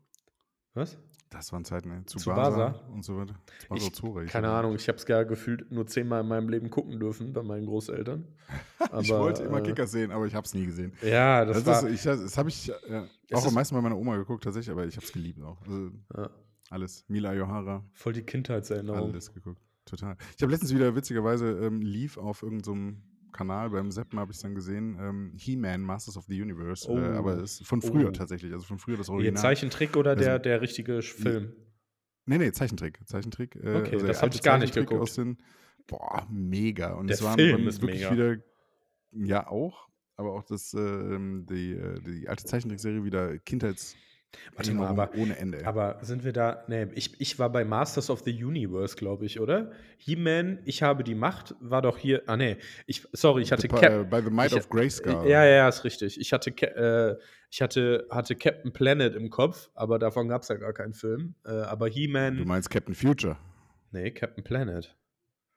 Was? Das waren Zeiten, ne? Tsubasa, Tsubasa und so weiter. Tsubasa Ozora. Keine Ahnung, ich habe es gar gefühlt nur zehnmal in meinem Leben gucken dürfen bei meinen Großeltern. Aber, ich wollte immer äh, Kickers sehen, aber ich habe es nie gesehen. Ja, das, das war. Ist, ich, das habe ich ja, auch am meisten bei meiner Oma geguckt, tatsächlich, aber ich habe es geliebt auch. Also, ja. Alles. Mila Johara. Voll die Kindheitserinnerung. Alles geguckt. Total. Ich habe letztens wieder witzigerweise ähm, lief auf irgendeinem so Kanal, beim Seppen habe ich es dann gesehen, ähm, He-Man, Masters of the Universe. Oh. Äh, aber es ist von früher oh. tatsächlich, also von früher das Original. Der Zeichentrick oder also, der, der richtige Film? Nee, nee, Zeichentrick. Zeichentrick. Äh, okay, also das habe ich gar nicht geguckt. Aus den, boah, mega. Und der es waren Film ist wirklich mega. wieder, ja auch, aber auch das, äh, die, äh, die alte Zeichentrickserie wieder Kindheits- Warte mal, aber, ohne Ende. Aber sind wir da. Nee, ich, ich war bei Masters of the Universe, glaube ich, oder? He-Man, ich habe die Macht, war doch hier. Ah, nee. Ich, sorry, ich hatte. Cap, bei The Might ich, of Grayskull. Ja, ja, ist richtig. Ich hatte, äh, ich hatte, hatte Captain Planet im Kopf, aber davon gab es ja gar keinen Film. Äh, aber He-Man. Du meinst Captain Future? Nee, Captain Planet.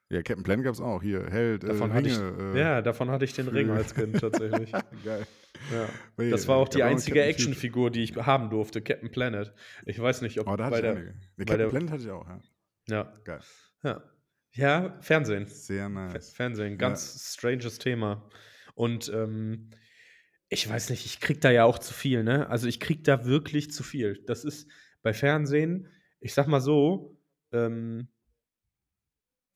Ja, Captain Planet gab es auch. Hier, Held, äh, davon äh, Ringe, ich, äh, Ja, davon hatte ich den Ring als Kind tatsächlich. Geil. Ja. Das war auch die einzige Actionfigur, die ich haben durfte, Captain Planet. Ich weiß nicht, ob oh, da bei der, der Captain der, Planet hatte ich auch, ja. Ja. Geil. Ja. Ja, Fernsehen. Sehr nice. Fernsehen, ganz ja. stranges Thema. Und ähm, ich weiß nicht, ich krieg da ja auch zu viel, ne? Also ich krieg da wirklich zu viel. Das ist bei Fernsehen, ich sag mal so, ähm,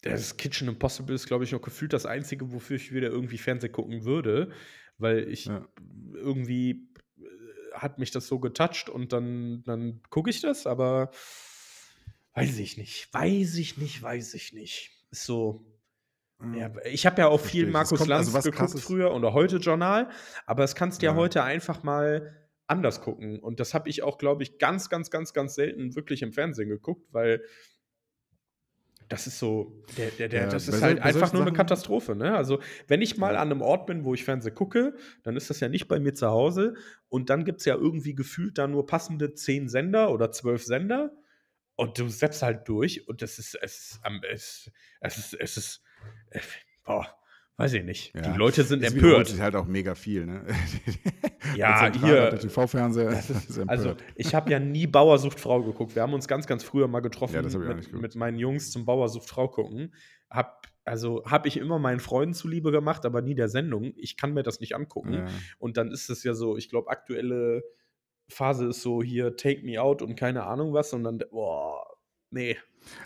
das Kitchen Impossible ist, glaube ich, noch gefühlt das Einzige, wofür ich wieder irgendwie Fernsehen gucken würde, weil ich ja. irgendwie äh, hat mich das so getoucht und dann, dann gucke ich das, aber weiß ich nicht, weiß ich nicht, weiß ich nicht. Ist so. Ja, ich habe ja auch viel Markus kommt, Lanz also geguckt früher oder heute Journal, aber das kannst du ja. ja heute einfach mal anders gucken. Und das habe ich auch, glaube ich, ganz, ganz, ganz, ganz selten wirklich im Fernsehen geguckt, weil das ist so, der, der, der, ja, das ist halt einfach nur eine Katastrophe. Ne? Also, wenn ich mal an einem Ort bin, wo ich Fernsehen gucke, dann ist das ja nicht bei mir zu Hause. Und dann gibt es ja irgendwie gefühlt da nur passende zehn Sender oder zwölf Sender. Und du setzt halt durch. Und das ist, es ist, es, es ist, es ist, äh, boah, Weiß ich nicht. Ja. Die Leute sind es empört. sich halt auch mega viel, ne? ja, hier. TV-Fernseher. Also, ich habe ja nie Bauersucht Frau geguckt. Wir haben uns ganz, ganz früher mal getroffen ja, mit, mit, meinen Jungs zum Bauersucht Frau gucken. Hab, also habe ich immer meinen Freunden zuliebe gemacht, aber nie der Sendung. Ich kann mir das nicht angucken. Ja. Und dann ist es ja so, ich glaube, aktuelle Phase ist so hier Take Me Out und keine Ahnung was. Und dann, boah, nee,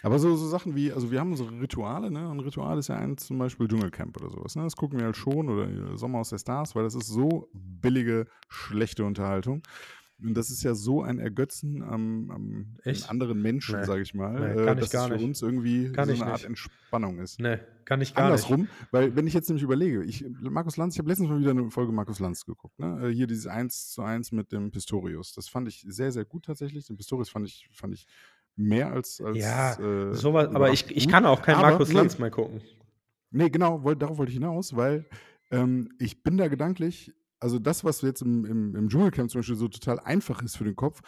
aber so, so Sachen wie, also wir haben unsere Rituale, ne? Ein Ritual ist ja ein zum Beispiel Dschungelcamp oder sowas. Ne? Das gucken wir halt schon oder Sommer aus der Stars, weil das ist so billige, schlechte Unterhaltung. Und das ist ja so ein Ergötzen am, am anderen Menschen, nee. sage ich mal, nee, äh, dass es für uns irgendwie kann so eine Art Entspannung ist. Nee, kann ich gar Andersrum, nicht. weil wenn ich jetzt nämlich überlege, ich, Markus Lanz, ich habe letztens mal wieder eine Folge Markus Lanz geguckt, ne? Äh, hier dieses 1 zu 1 mit dem Pistorius. Das fand ich sehr, sehr gut tatsächlich. Den Pistorius fand ich, fand ich mehr als. als ja, äh, sowas, aber ich, ich kann auch kein aber, Markus nee, Lanz mehr gucken. Nee, genau, wollt, darauf wollte ich hinaus, weil ähm, ich bin da gedanklich, also das, was jetzt im, im, im Dschungelcamp zum Beispiel so total einfach ist für den Kopf,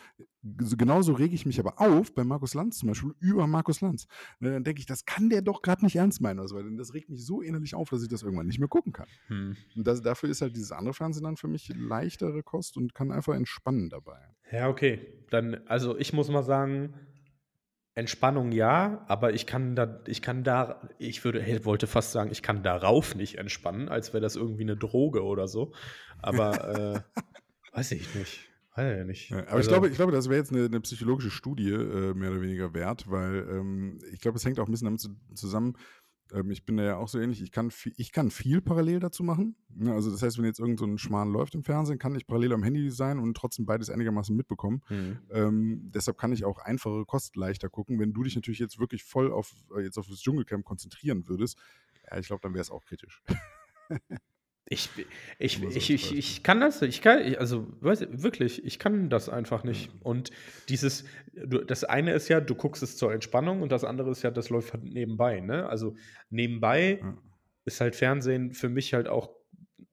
genauso rege ich mich aber auf bei Markus Lanz zum Beispiel über Markus Lanz. Und dann denke ich, das kann der doch gerade nicht ernst meinen, also, weil das regt mich so innerlich auf, dass ich das irgendwann nicht mehr gucken kann. Hm. Und das, dafür ist halt dieses andere Fernsehen dann für mich leichtere Kost und kann einfach entspannen dabei. Ja, okay. Dann, also ich muss mal sagen, Entspannung ja, aber ich kann da, ich kann da, ich würde, hey, wollte fast sagen, ich kann darauf nicht entspannen, als wäre das irgendwie eine Droge oder so. Aber äh, weiß ich nicht. Weiß ja nicht. Ja, aber Also ich, glaube, ich glaube, das wäre jetzt eine, eine psychologische Studie äh, mehr oder weniger wert, weil ähm, ich glaube, es hängt auch ein bisschen damit zu, zusammen. Ähm, ich bin da ja auch so ähnlich. Ich kann, viel, ich kann viel parallel dazu machen. Ne? Also, das heißt, wenn jetzt irgend so ein Schmarrn läuft im Fernsehen, kann ich parallel am Handy sein und trotzdem beides einigermaßen mitbekommen. mhm. Ähm, deshalb kann ich auch einfache Kost leichter gucken. Wenn du dich natürlich jetzt wirklich voll auf, äh, jetzt auf das Dschungelcamp konzentrieren würdest, ja, ich glaube, dann wäre es auch kritisch. Ich, ich, ich, ich, ich kann das, ich kann, also weiß, wirklich, ich kann das einfach nicht. Ja. Und dieses, das eine ist ja, du guckst es zur Entspannung und das andere ist ja, das läuft halt nebenbei. Ne? Also nebenbei Ja. ist halt Fernsehen für mich halt auch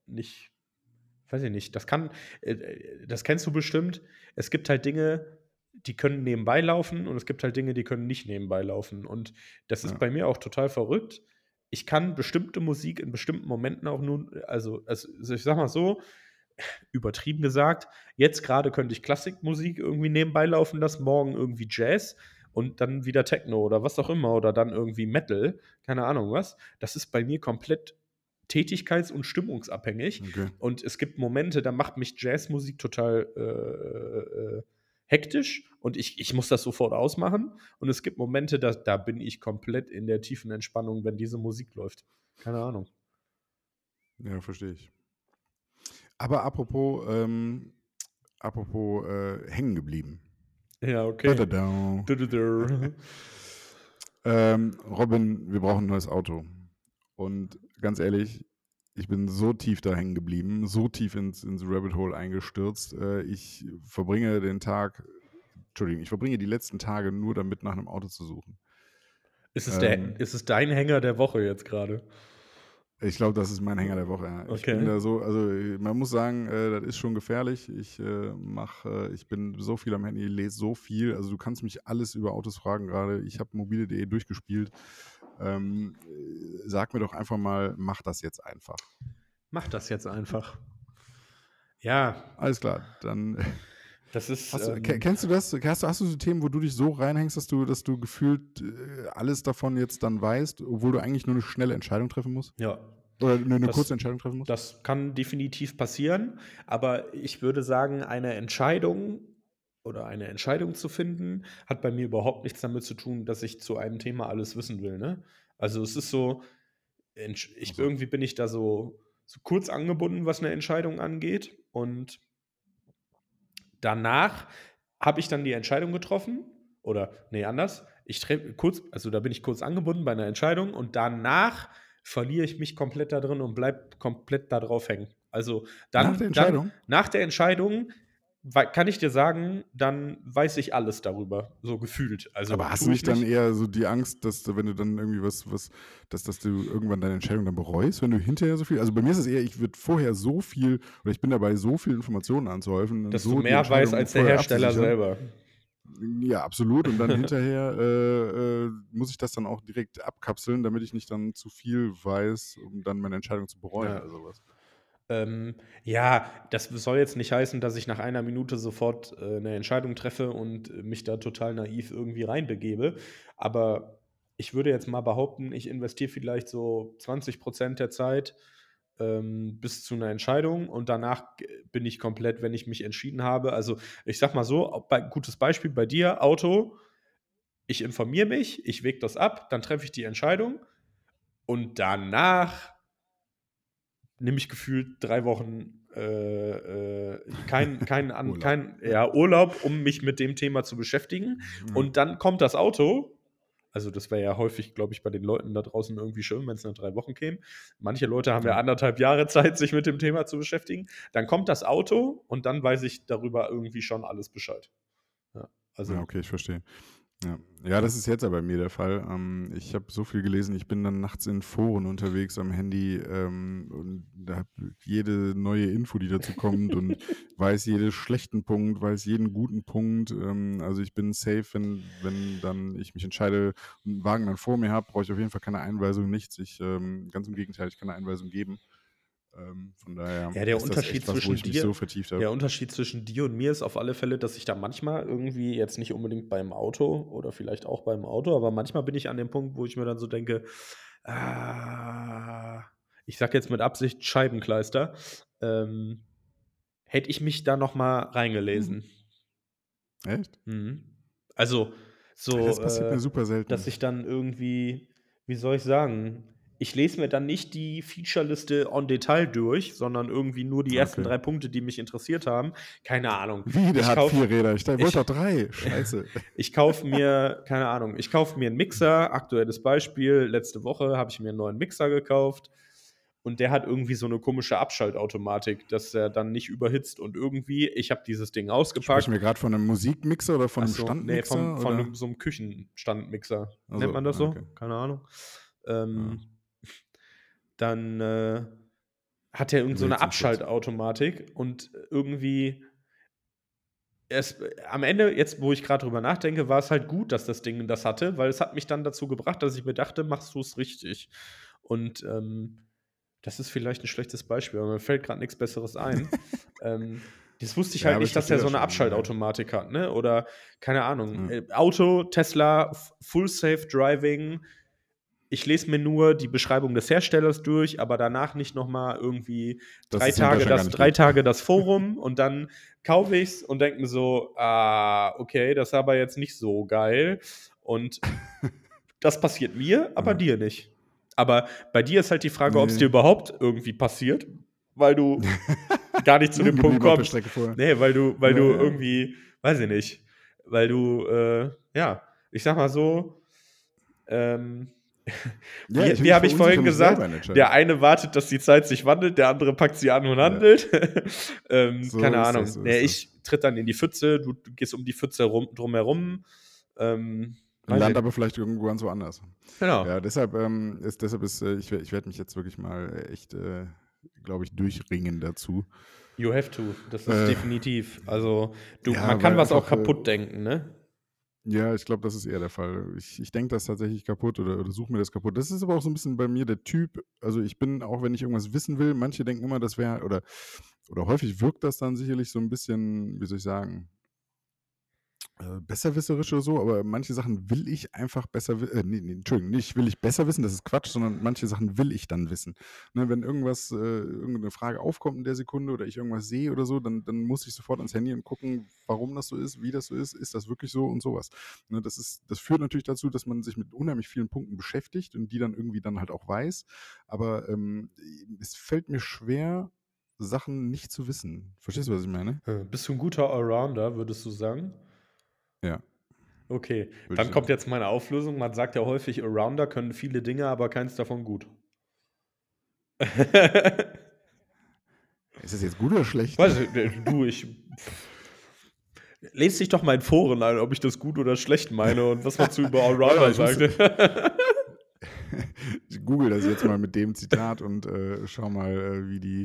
nicht, weiß ich nicht, das kann, äh, das kennst du bestimmt. Es gibt halt Dinge, die können nebenbei laufen und es gibt halt Dinge, die können nicht nebenbei laufen. Und das ist Ja. bei mir auch total verrückt. Ich kann bestimmte Musik in bestimmten Momenten auch nur, also, also ich sag mal so, übertrieben gesagt, jetzt gerade könnte ich Klassikmusik irgendwie nebenbei laufen lassen, morgen irgendwie Jazz und dann wieder Techno oder was auch immer oder dann irgendwie Metal, keine Ahnung was. Das ist bei mir komplett tätigkeits- und stimmungsabhängig. Okay. Und es gibt Momente, da macht mich Jazzmusik total äh, äh, hektisch und ich, ich muss das sofort ausmachen. Und es gibt Momente, da, da bin ich komplett in der tiefen Entspannung, wenn diese Musik läuft. Keine Ahnung. Ja, verstehe ich. Aber apropos, ähm, apropos äh, hängen geblieben. Ja, okay. Dadadau. Du, du, du. Ähm, Robin, wir brauchen ein neues Auto. Und ganz ehrlich, ich bin so tief da hängen geblieben, so tief ins, ins Rabbit Hole eingestürzt. Äh, ich verbringe den Tag, Entschuldigung, ich verbringe die letzten Tage nur damit, nach einem Auto zu suchen. Ist, es Ähm. der, ist es dein Hänger der Woche jetzt gerade? Ich glaube, das ist mein Hänger der Woche. Ja. Ich Okay. bin da so, also man muss sagen, äh, das ist schon gefährlich. Ich äh, mach, äh, ich bin so viel am Handy, lese so viel. Also du kannst mich alles über Autos fragen gerade. Ich habe mobile.de durchgespielt. Ähm, äh, sag mir doch einfach mal, mach das jetzt einfach. Mach das jetzt einfach. Ja, Alles klar, dann das ist. hast du, ähm, ke- kennst du das? Hast du, hast du so Themen, wo du dich so reinhängst, dass du, dass du gefühlt äh, alles davon jetzt dann weißt, obwohl du eigentlich nur eine schnelle Entscheidung treffen musst? ja, Oder eine, eine Das- kurze Entscheidung treffen musst? Das kann definitiv passieren, aber ich würde sagen, eine Entscheidung oder eine Entscheidung zu finden, hat bei mir überhaupt nichts damit zu tun, dass ich zu einem Thema alles wissen will. Ne? Also es ist so, ich, irgendwie bin ich da so, so kurz angebunden, was eine Entscheidung angeht. Und danach habe ich dann die Entscheidung getroffen. Oder, nee, anders. Ich kurz, also da bin ich kurz angebunden bei einer Entscheidung und danach verliere ich mich komplett da drin und bleibe komplett da drauf hängen. Also dann, Nach der Entscheidung? Dann, nach der Entscheidung kann ich dir sagen, dann weiß ich alles darüber, so gefühlt. Also Aber hast du ich nicht dann eher so die Angst, dass du, wenn du dann irgendwie was, was, dass, dass du irgendwann deine Entscheidung dann bereust, wenn du hinterher so viel. Also bei mir ist es eher, ich würde vorher so viel, oder ich bin dabei, so viel Informationen anzuhäufen. dass so du mehr weißt als der Hersteller abzusichern. selber. Ja, absolut. Und dann hinterher äh, äh, muss ich das dann auch direkt abkapseln, damit ich nicht dann zu viel weiß, um dann meine Entscheidung zu bereuen Ja. oder sowas. Ähm, ja, das soll jetzt nicht heißen, dass ich nach einer Minute sofort äh, eine Entscheidung treffe und äh, mich da total naiv irgendwie reinbegebe. Aber ich würde jetzt mal behaupten, ich investiere vielleicht so 20 Prozent der Zeit ähm, bis zu einer Entscheidung und danach bin ich komplett, wenn ich mich entschieden habe. Also ich sag mal so, bei, gutes Beispiel bei dir, Auto. Ich informiere mich, ich wege das ab, dann treffe ich die Entscheidung und danach nehme ich gefühlt drei Wochen äh, äh, kein, kein, an, Urlaub. kein ja, Urlaub, um mich mit dem Thema zu beschäftigen. Ja. Und dann kommt das Auto. Also, das wäre ja häufig, glaube ich, bei den Leuten da draußen irgendwie schön, wenn es nach drei Wochen käme. Manche Leute haben ja Ja. anderthalb Jahre Zeit, sich mit dem Thema zu beschäftigen. Dann kommt das Auto und dann weiß ich darüber irgendwie schon alles Bescheid. Ja, also, ja, okay, ich verstehe. Ja. ja, das ist jetzt aber bei mir der Fall. Ähm, ich habe so viel gelesen, ich bin dann nachts in Foren unterwegs am Handy ähm, und da habe jede neue Info, die dazu kommt und weiß jeden schlechten Punkt, weiß jeden guten Punkt. Ähm, also ich bin safe, wenn, wenn dann ich mich entscheide und einen Wagen dann vor mir habe, brauche ich auf jeden Fall keine Einweisung, nichts. Ich, ähm, ganz im Gegenteil, ich kann eine Einweisung geben. Ähm, von daher Ja, der Unterschied echt was, wo zwischen dir- so. Der Unterschied zwischen dir und mir ist auf alle Fälle, dass ich da manchmal irgendwie, jetzt nicht unbedingt beim Auto oder vielleicht auch beim Auto, aber manchmal bin ich an dem Punkt, wo ich mir dann so denke, ah, ich sag jetzt mit Absicht Scheibenkleister, ähm, hätte ich mich da noch mal reingelesen. Echt? Mhm. Also, so, Das passiert äh, mir super selten. dass ich dann irgendwie, wie soll ich sagen, ich lese mir dann nicht die Featureliste en Detail durch, sondern irgendwie nur die ersten Okay. drei Punkte, die mich interessiert haben. Keine Ahnung. Wie, der ich hat kauf- vier Räder. Ich dachte, ich- wollte doch drei. Scheiße. Ich kaufe mir, keine Ahnung, ich kaufe mir einen Mixer. Aktuelles Beispiel, letzte Woche habe ich mir einen neuen Mixer gekauft. Und der hat irgendwie so eine komische Abschaltautomatik, dass er dann nicht überhitzt. Und irgendwie, ich habe dieses Ding ausgepackt. Sprechen wir gerade von einem Musikmixer oder von Ach einem so, nee, Standmixer? von, von einem, so einem Küchenstandmixer. Ach Nennt so, man das so? okay. Keine Ahnung. Ähm, Dann äh, hat er irgend so eine. Abschaltautomatik und irgendwie es, am Ende, jetzt wo ich gerade drüber nachdenke, war es halt gut, dass das Ding das hatte, weil es hat mich dann dazu gebracht, dass ich mir dachte, machst du es richtig. Und ähm, das ist vielleicht ein schlechtes Beispiel, aber mir fällt gerade nichts Besseres ein. ähm, das wusste ich Ja, halt aber nicht, ich dass der so eine schon, ja. Abschaltautomatik hat, ne? Oder keine Ahnung. Ja. Äh, Auto, Tesla, Full Safe Driving. Ich lese mir nur die Beschreibung des Herstellers durch, aber danach nicht noch mal irgendwie Das drei Tage, das, drei. Tage das Forum und dann kaufe ich es und denke mir so, ah, okay, das ist aber jetzt nicht so geil. Und das passiert mir, aber Ja. dir nicht. Aber bei dir ist halt die Frage, ob es Nee. dir überhaupt irgendwie passiert, weil du gar nicht zu dem Punkt kommst. Nee, weil du, weil Ja, du ja. irgendwie, weiß ich nicht, weil du, äh, ja, ich sag mal so, ähm, Ja, wie wie habe ich vorhin gesagt? Der eine wartet, dass die Zeit sich wandelt, der andere packt sie an und handelt. ähm, So keine Ahnung. das, so nee, ich tritt dann in die Pfütze, du, du gehst um die Pfütze rum, drumherum. Ähm, Land aber vielleicht irgendwo ganz woanders. genau. Ja, deshalb ähm, ist, deshalb ist, äh, ich, ich werde mich jetzt wirklich mal äh, echt, äh, glaube ich, durchringen dazu. You have to. Das ist Äh, definitiv. Also, du, ja, man kann was auch äh, kaputt denken, ne? Ja, ich glaube, das ist eher der Fall. Ich, ich denke das tatsächlich kaputt oder, oder suche mir das kaputt. Das ist aber auch so ein bisschen bei mir der Typ. Also ich bin, auch wenn ich irgendwas wissen will, manche denken immer, das wäre, oder, oder häufig wirkt das dann sicherlich so ein bisschen, wie soll ich sagen, äh, besserwisserisch oder so, aber manche Sachen will ich einfach besser wissen. Äh, nee, Entschuldigung, nicht will ich besser wissen, das ist Quatsch, sondern manche Sachen will ich dann wissen. Ne, wenn irgendwas, äh, irgendeine Frage aufkommt in der Sekunde oder ich irgendwas sehe oder so, dann, dann muss ich sofort ans Handy und gucken, warum das so ist, wie das so ist, ist das wirklich so und sowas. Ne, das, ist, das führt natürlich dazu, dass man sich mit unheimlich vielen Punkten beschäftigt und die dann irgendwie dann halt auch weiß. Aber ähm, es fällt mir schwer, Sachen nicht zu wissen. Verstehst du, was ich meine? Äh, Bist du ein guter Allrounder, würdest du sagen? Ja. Okay, Würde dann kommt jetzt meine Auflösung. Man sagt ja häufig, Allrounder können viele Dinge, aber keins davon gut. Ist das jetzt gut oder schlecht? Weiß ich, äh, du, ich. Lest dich doch mal in Foren ein, ob ich das gut oder schlecht meine und was man zu über Allrounder sagte. Ich google das jetzt mal mit dem Zitat und äh, schau mal, äh, wie, die,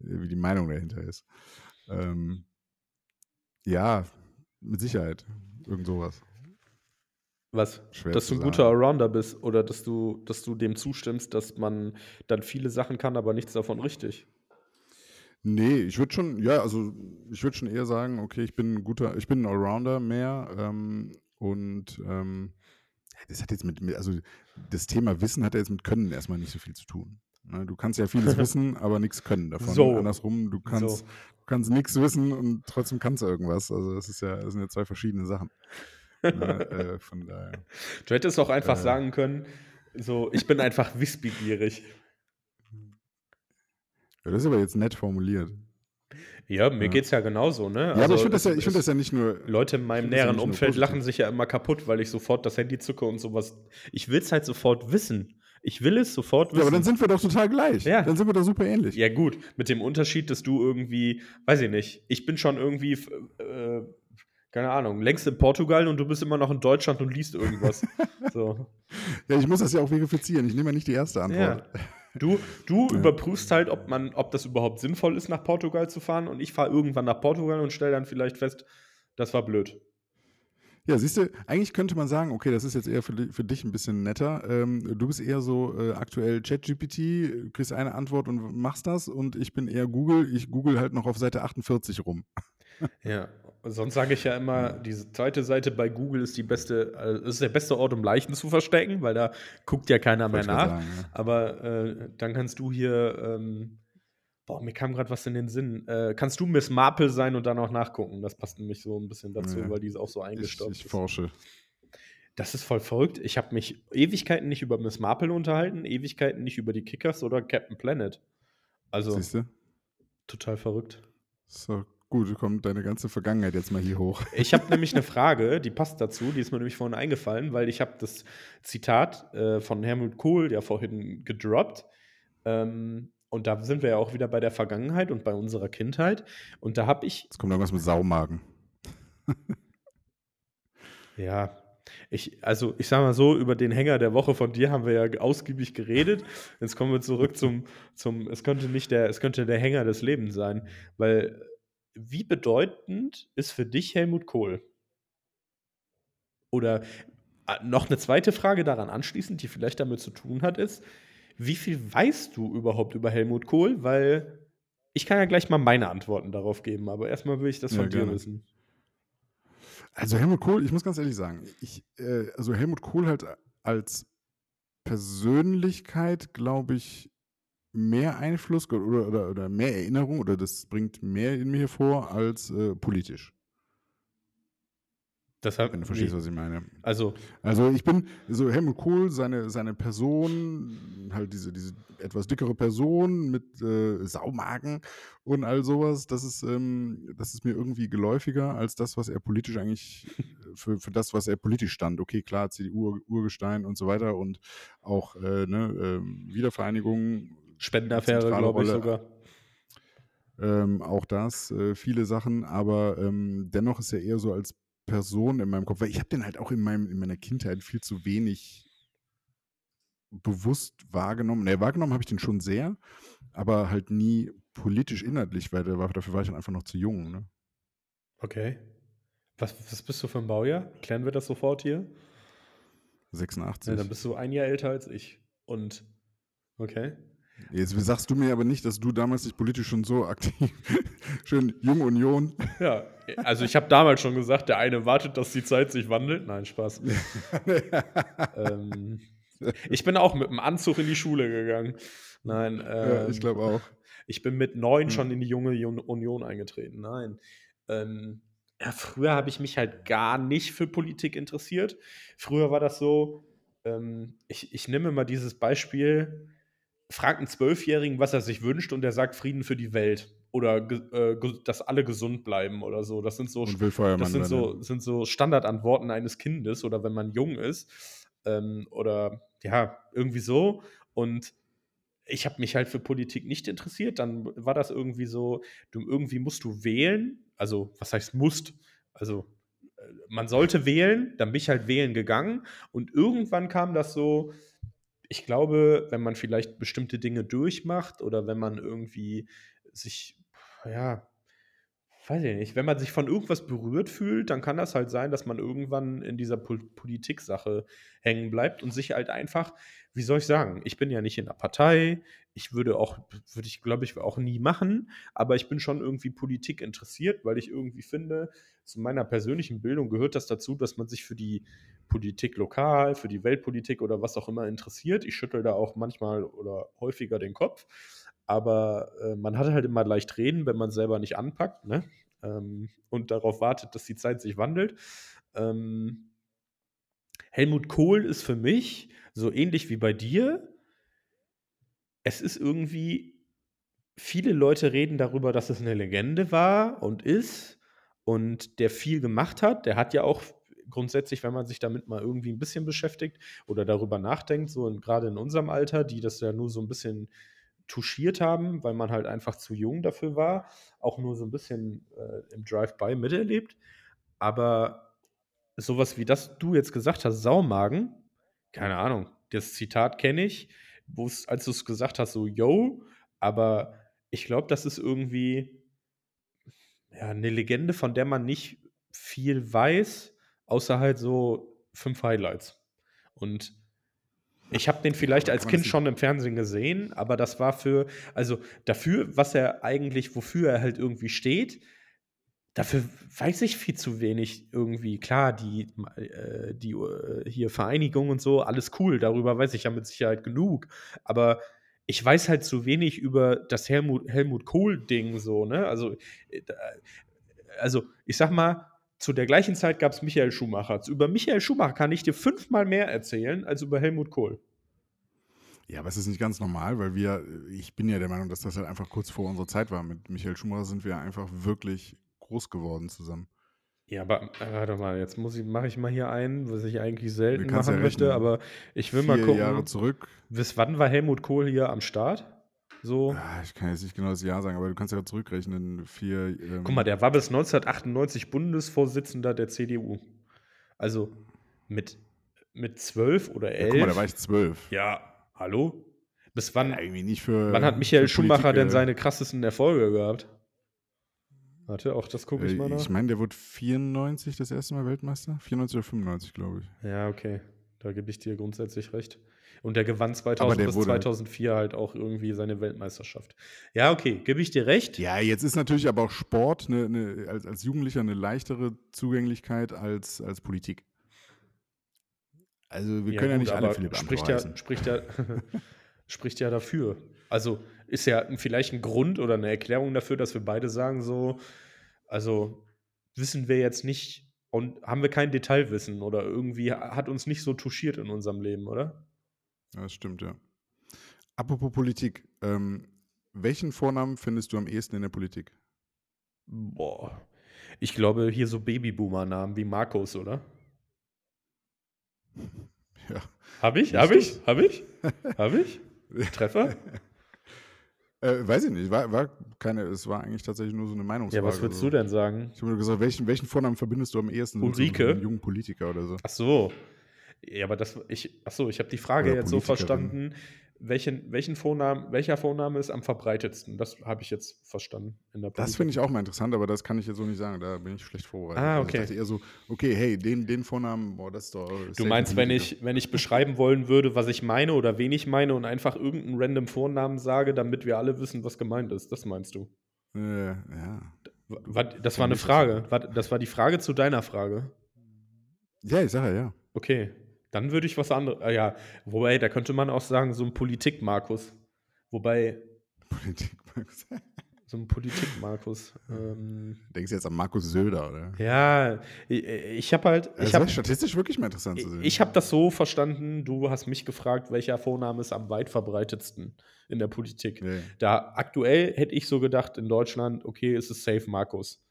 äh, wie die Meinung dahinter ist. Ähm, ja, mit Sicherheit. Irgend sowas. Was? Schwer dass du ein guter sagen. Allrounder bist oder dass du, dass du dem zustimmst, dass man dann viele Sachen kann, aber nichts davon richtig. Nee, ich würde schon, ja, also ich würde schon eher sagen, okay, ich bin ein guter, ich bin ein Allrounder mehr ähm, und ähm, das hat jetzt mit, mit, also das Thema Wissen hat ja jetzt mit Können erstmal nicht so viel zu tun. Ne? Du kannst ja vieles wissen, aber nichts können davon. So. Andersrum, du kannst, So. du kannst nichts wissen und trotzdem kannst du irgendwas. Also das ist ja, das sind ja zwei verschiedene Sachen. ne? äh, von daher. Du hättest auch einfach Äh. sagen können, so, ich bin einfach wissbegierig. Ja, das ist aber jetzt nett formuliert. Ja, mir Ja. geht's ja genauso, ne? ja, aber ich finde das, es- ja, ich find es- das ja nicht nur. Leute in meinem das ja näheren Umfeld lachen sich ja immer kaputt, weil ich sofort das Handy zucke und sowas. Ich will es halt sofort wissen. Ich will es sofort wissen. Ja, aber dann sind wir doch total gleich. Ja. Dann sind wir doch super ähnlich. Ja, gut, mit dem Unterschied, dass du irgendwie, weiß ich nicht, ich bin schon irgendwie, äh, keine Ahnung, längst in Portugal und du bist immer noch in Deutschland und liest irgendwas. so. Ja, ich muss das ja auch verifizieren. Ich nehme ja nicht die erste Antwort. Ja. Du, du Ja. überprüfst halt, ob man, ob das überhaupt sinnvoll ist, nach Portugal zu fahren und ich fahre irgendwann nach Portugal und stelle dann vielleicht fest, das war blöd. Ja, siehst du, eigentlich könnte man sagen, okay, das ist jetzt eher für, für dich ein bisschen netter. Ähm, du bist eher so äh, aktuell ChatGPT, kriegst eine Antwort und machst das und ich bin eher Google. Ich google halt noch auf Seite 48 rum. Ja, sonst sage ich ja immer, diese zweite Seite bei Google ist die beste, äh, ist der beste Ort, um Leichen zu verstecken, weil da guckt ja keiner mehr Wollte nach. sagen, ja. Aber äh, dann kannst du hier ähm, Boah, mir kam gerade was in den Sinn. Äh, kannst du Miss Marple sein und dann auch nachgucken? Das passt nämlich so ein bisschen dazu, Ja. weil die ist auch so eingestaubt. Ich, ich ist. forsche. Das ist voll verrückt. Ich habe mich Ewigkeiten nicht über Miss Marple unterhalten, Ewigkeiten nicht über die Kickers oder Captain Planet. Also Siehst du? total verrückt. So, gut, kommt deine ganze Vergangenheit jetzt mal hier hoch. Ich habe nämlich eine Frage, die passt dazu, die ist mir nämlich vorhin eingefallen, weil ich habe das Zitat äh, von Helmut Kohl ja vorhin gedroppt. Ähm, und da sind wir ja auch wieder bei der Vergangenheit und bei unserer Kindheit. Und da habe ich Jetzt kommt irgendwas mit Saumagen. Ja, ich, also ich sag mal so, über den Hänger der Woche von dir haben wir ja ausgiebig geredet. Jetzt kommen wir zurück zum, zum, es könnte nicht der, es könnte der Hänger des Lebens sein. Weil wie bedeutend ist für dich Helmut Kohl? Oder äh, noch eine zweite Frage daran anschließend, die vielleicht damit zu tun hat, ist, wie viel weißt du überhaupt über Helmut Kohl? Weil ich kann ja gleich mal meine Antworten darauf geben, aber erstmal will ich das Ja, von dir gerne. wissen. Also Helmut Kohl, ich muss ganz ehrlich sagen, ich, äh, also Helmut Kohl halt als Persönlichkeit, glaube ich, mehr Einfluss oder, oder, oder mehr Erinnerung oder das bringt mehr in mir hervor als äh, politisch, Deshalb, wenn du verstehst, nee. was ich meine. Also, Also ich bin so Helmut Kohl, seine, seine Person, halt diese, diese etwas dickere Person mit äh, Saumagen und all sowas, das ist, ähm, das ist mir irgendwie geläufiger als das, was er politisch eigentlich, äh, für, für das, was er politisch stand. Okay, klar, CDU, Urgestein und so weiter und auch äh, ne, ähm, Wiedervereinigung. Spendenaffäre, glaube ich sogar. Ähm, auch das, äh, viele Sachen, aber ähm, dennoch ist er eher so als Person in meinem Kopf, weil ich habe den halt auch in, meinem, in meiner Kindheit viel zu wenig bewusst wahrgenommen. Ne, wahrgenommen habe ich den schon sehr, aber halt nie politisch inhaltlich, weil dafür war ich dann einfach noch zu jung. Ne? Okay. Was, was bist du für ein Baujahr? Klären wir das sofort hier? 86. Ja, dann bist du ein Jahr älter als ich. Und, okay. Jetzt sagst du mir aber nicht, dass du damals dich politisch schon so aktiv, schön Junge Union. Ja, also ich habe damals schon gesagt, der eine wartet, dass die Zeit sich wandelt. Nein, Spaß. ähm, ich bin auch mit dem Anzug in die Schule gegangen. Nein, ja, ich ähm, glaube auch. Ich bin mit neun Ja. schon in die junge Uni- Union eingetreten. Nein. Ähm, ja, früher habe ich mich halt gar nicht für Politik interessiert. Früher war das so, ähm, ich, ich nehme mal dieses Beispiel, fragt einen Zwölfjährigen, was er sich wünscht und er sagt Frieden für die Welt. Oder äh, dass alle gesund bleiben oder so. Das sind so das sind so, sind so Standardantworten eines Kindes oder wenn man jung ist. Ähm, oder ja, irgendwie so. Und ich habe mich halt für Politik nicht interessiert. Dann war das irgendwie so, du irgendwie musst du wählen. Also, was heißt musst? Also, äh, man sollte wählen, dann bin ich halt wählen gegangen. Und irgendwann kam das so, ich glaube, wenn man vielleicht bestimmte Dinge durchmacht oder wenn man irgendwie sich, ja, weiß ich nicht, wenn man sich von irgendwas berührt fühlt, dann kann das halt sein, dass man irgendwann in dieser Pol Politik-Sache hängen bleibt und sich halt einfach, wie soll ich sagen, ich bin ja nicht in der Partei, ich würde auch, würde ich, glaube ich, auch nie machen, aber ich bin schon irgendwie Politik interessiert, weil ich irgendwie finde, zu meiner persönlichen Bildung gehört das dazu, dass man sich für die Politik lokal, für die Weltpolitik oder was auch immer interessiert. Ich schüttel da auch manchmal oder häufiger den Kopf. Aber äh, man hat halt immer leicht reden, wenn man selber nicht anpackt ne? ähm, und darauf wartet, dass die Zeit sich wandelt. Ähm, Helmut Kohl ist für mich so ähnlich wie bei dir. Es ist irgendwie, viele Leute reden darüber, dass es eine Legende war und ist und der viel gemacht hat. Der hat ja auch grundsätzlich, wenn man sich damit mal irgendwie ein bisschen beschäftigt oder darüber nachdenkt, so gerade in unserem Alter, die das ja nur so ein bisschen touchiert haben, weil man halt einfach zu jung dafür war, auch nur so ein bisschen äh, im Drive-by miterlebt. Aber sowas wie das du jetzt gesagt hast, Saumagen, keine Ahnung, das Zitat kenne ich, als du es gesagt hast, so yo, aber ich glaube, das ist irgendwie ja, eine Legende, von der man nicht viel weiß, außer halt so fünf Highlights. Und ich habe den vielleicht als Kind schon im Fernsehen gesehen, aber das war für, also dafür, was er eigentlich, wofür er halt irgendwie steht, dafür weiß ich viel zu wenig irgendwie. Klar, die, äh, die äh, hier Vereinigung und so, alles cool, darüber weiß ich ja mit Sicherheit genug. Aber ich weiß halt zu wenig über das Helmut, Helmut Kohl-Ding so, ne? Also, äh, also, ich sag mal, zu der gleichen Zeit gab es Michael Schumacher. Über Michael Schumacher kann ich dir fünfmal mehr erzählen als über Helmut Kohl. Ja, aber es ist nicht ganz normal, weil wir, ich bin ja der Meinung, dass das halt einfach kurz vor unserer Zeit war. Mit Michael Schumacher sind wir einfach wirklich groß geworden zusammen. Ja, aber äh, warte mal, jetzt muss ich, mache ich mal hier ein, was ich eigentlich selten machen ja möchte, aber ich will Vier mal gucken. Jahre zurück. Bis wann war Helmut Kohl hier am Start? So. Ah, ich kann jetzt nicht genau das Jahr sagen, aber du kannst ja zurückrechnen. Vier, ähm Guck mal, der war bis 1998 Bundesvorsitzender der CDU. Also mit, mit zwölf oder elf. Ja, guck mal, da war ich zwölf. Ja, hallo? Bis wann? Ja, irgendwie nicht für. Wann hat Michael Schumacher Politik, denn seine krassesten Erfolge gehabt? Warte, auch das gucke ich mal nach. Ich meine, der wurde 94 das erste Mal Weltmeister. 94 oder 95, glaube ich. Ja, okay. Da gebe ich dir grundsätzlich recht. Und der gewann 2000 der bis 2004 halt auch irgendwie seine Weltmeisterschaft. Ja, okay, gebe ich dir recht. Ja, jetzt ist natürlich aber auch Sport eine, eine, als, als Jugendlicher eine leichtere Zugänglichkeit als, als Politik. Also wir ja, können gut, ja nicht alle Philipp spricht ja, spricht, ja, spricht ja dafür. Also ist ja vielleicht ein Grund oder eine Erklärung dafür, dass wir beide sagen so, also wissen wir jetzt nicht und haben wir kein Detailwissen oder irgendwie hat uns nicht so touchiert in unserem Leben, oder? Ja, das stimmt, ja. Apropos Politik, ähm, welchen Vornamen findest du am ehesten in der Politik? Boah, ich glaube hier so Babyboomer-Namen wie Markus, oder? Ja. Hab ich? Hab ich? Hab ich? Hab ich? Treffer? Äh, weiß ich nicht, war, war keine, es war eigentlich tatsächlich nur so eine Meinungsfrage. Ja, was würdest also. du denn sagen? Ich habe nur gesagt, welchen, welchen Vornamen verbindest du am ehesten Ulrike? mit einem jungen Politiker oder so? Ach so. Ja, aber das, ich, ach so, ich habe die Frage oder jetzt so verstanden, welchen, welchen Vornamen, welcher Vorname ist am verbreitetsten? Das habe ich jetzt verstanden. das finde ich auch mal interessant, aber das kann ich jetzt so nicht sagen. Da bin ich schlecht vorbereitet. Ah, okay. Also ich dachte eher so, okay, hey, den, den Vornamen, boah, das ist doch. Du meinst, wenn ich, wenn ich beschreiben wollen würde, was ich meine oder wen ich meine und einfach irgendeinen random Vornamen sage, damit wir alle wissen, was gemeint ist. Das meinst du? Äh, ja. Das war eine Frage. Das war die Frage zu deiner Frage. Ja, ich sage ja. Okay. Dann würde ich was anderes. Äh, ja, wobei, da könnte man auch sagen, so ein Politik-Markus. Wobei. Politik-Markus. so ein Politik-Markus. Ähm, Denkst du jetzt an Markus Söder, oder? Ja, ich, ich habe halt. Das ich hab, statistisch wirklich mal interessant zu sehen. Ich habe das so verstanden, du hast mich gefragt, welcher Vorname ist am weit verbreitetsten in der Politik. Ja. Da aktuell hätte ich so gedacht, in Deutschland, okay, ist es safe Markus.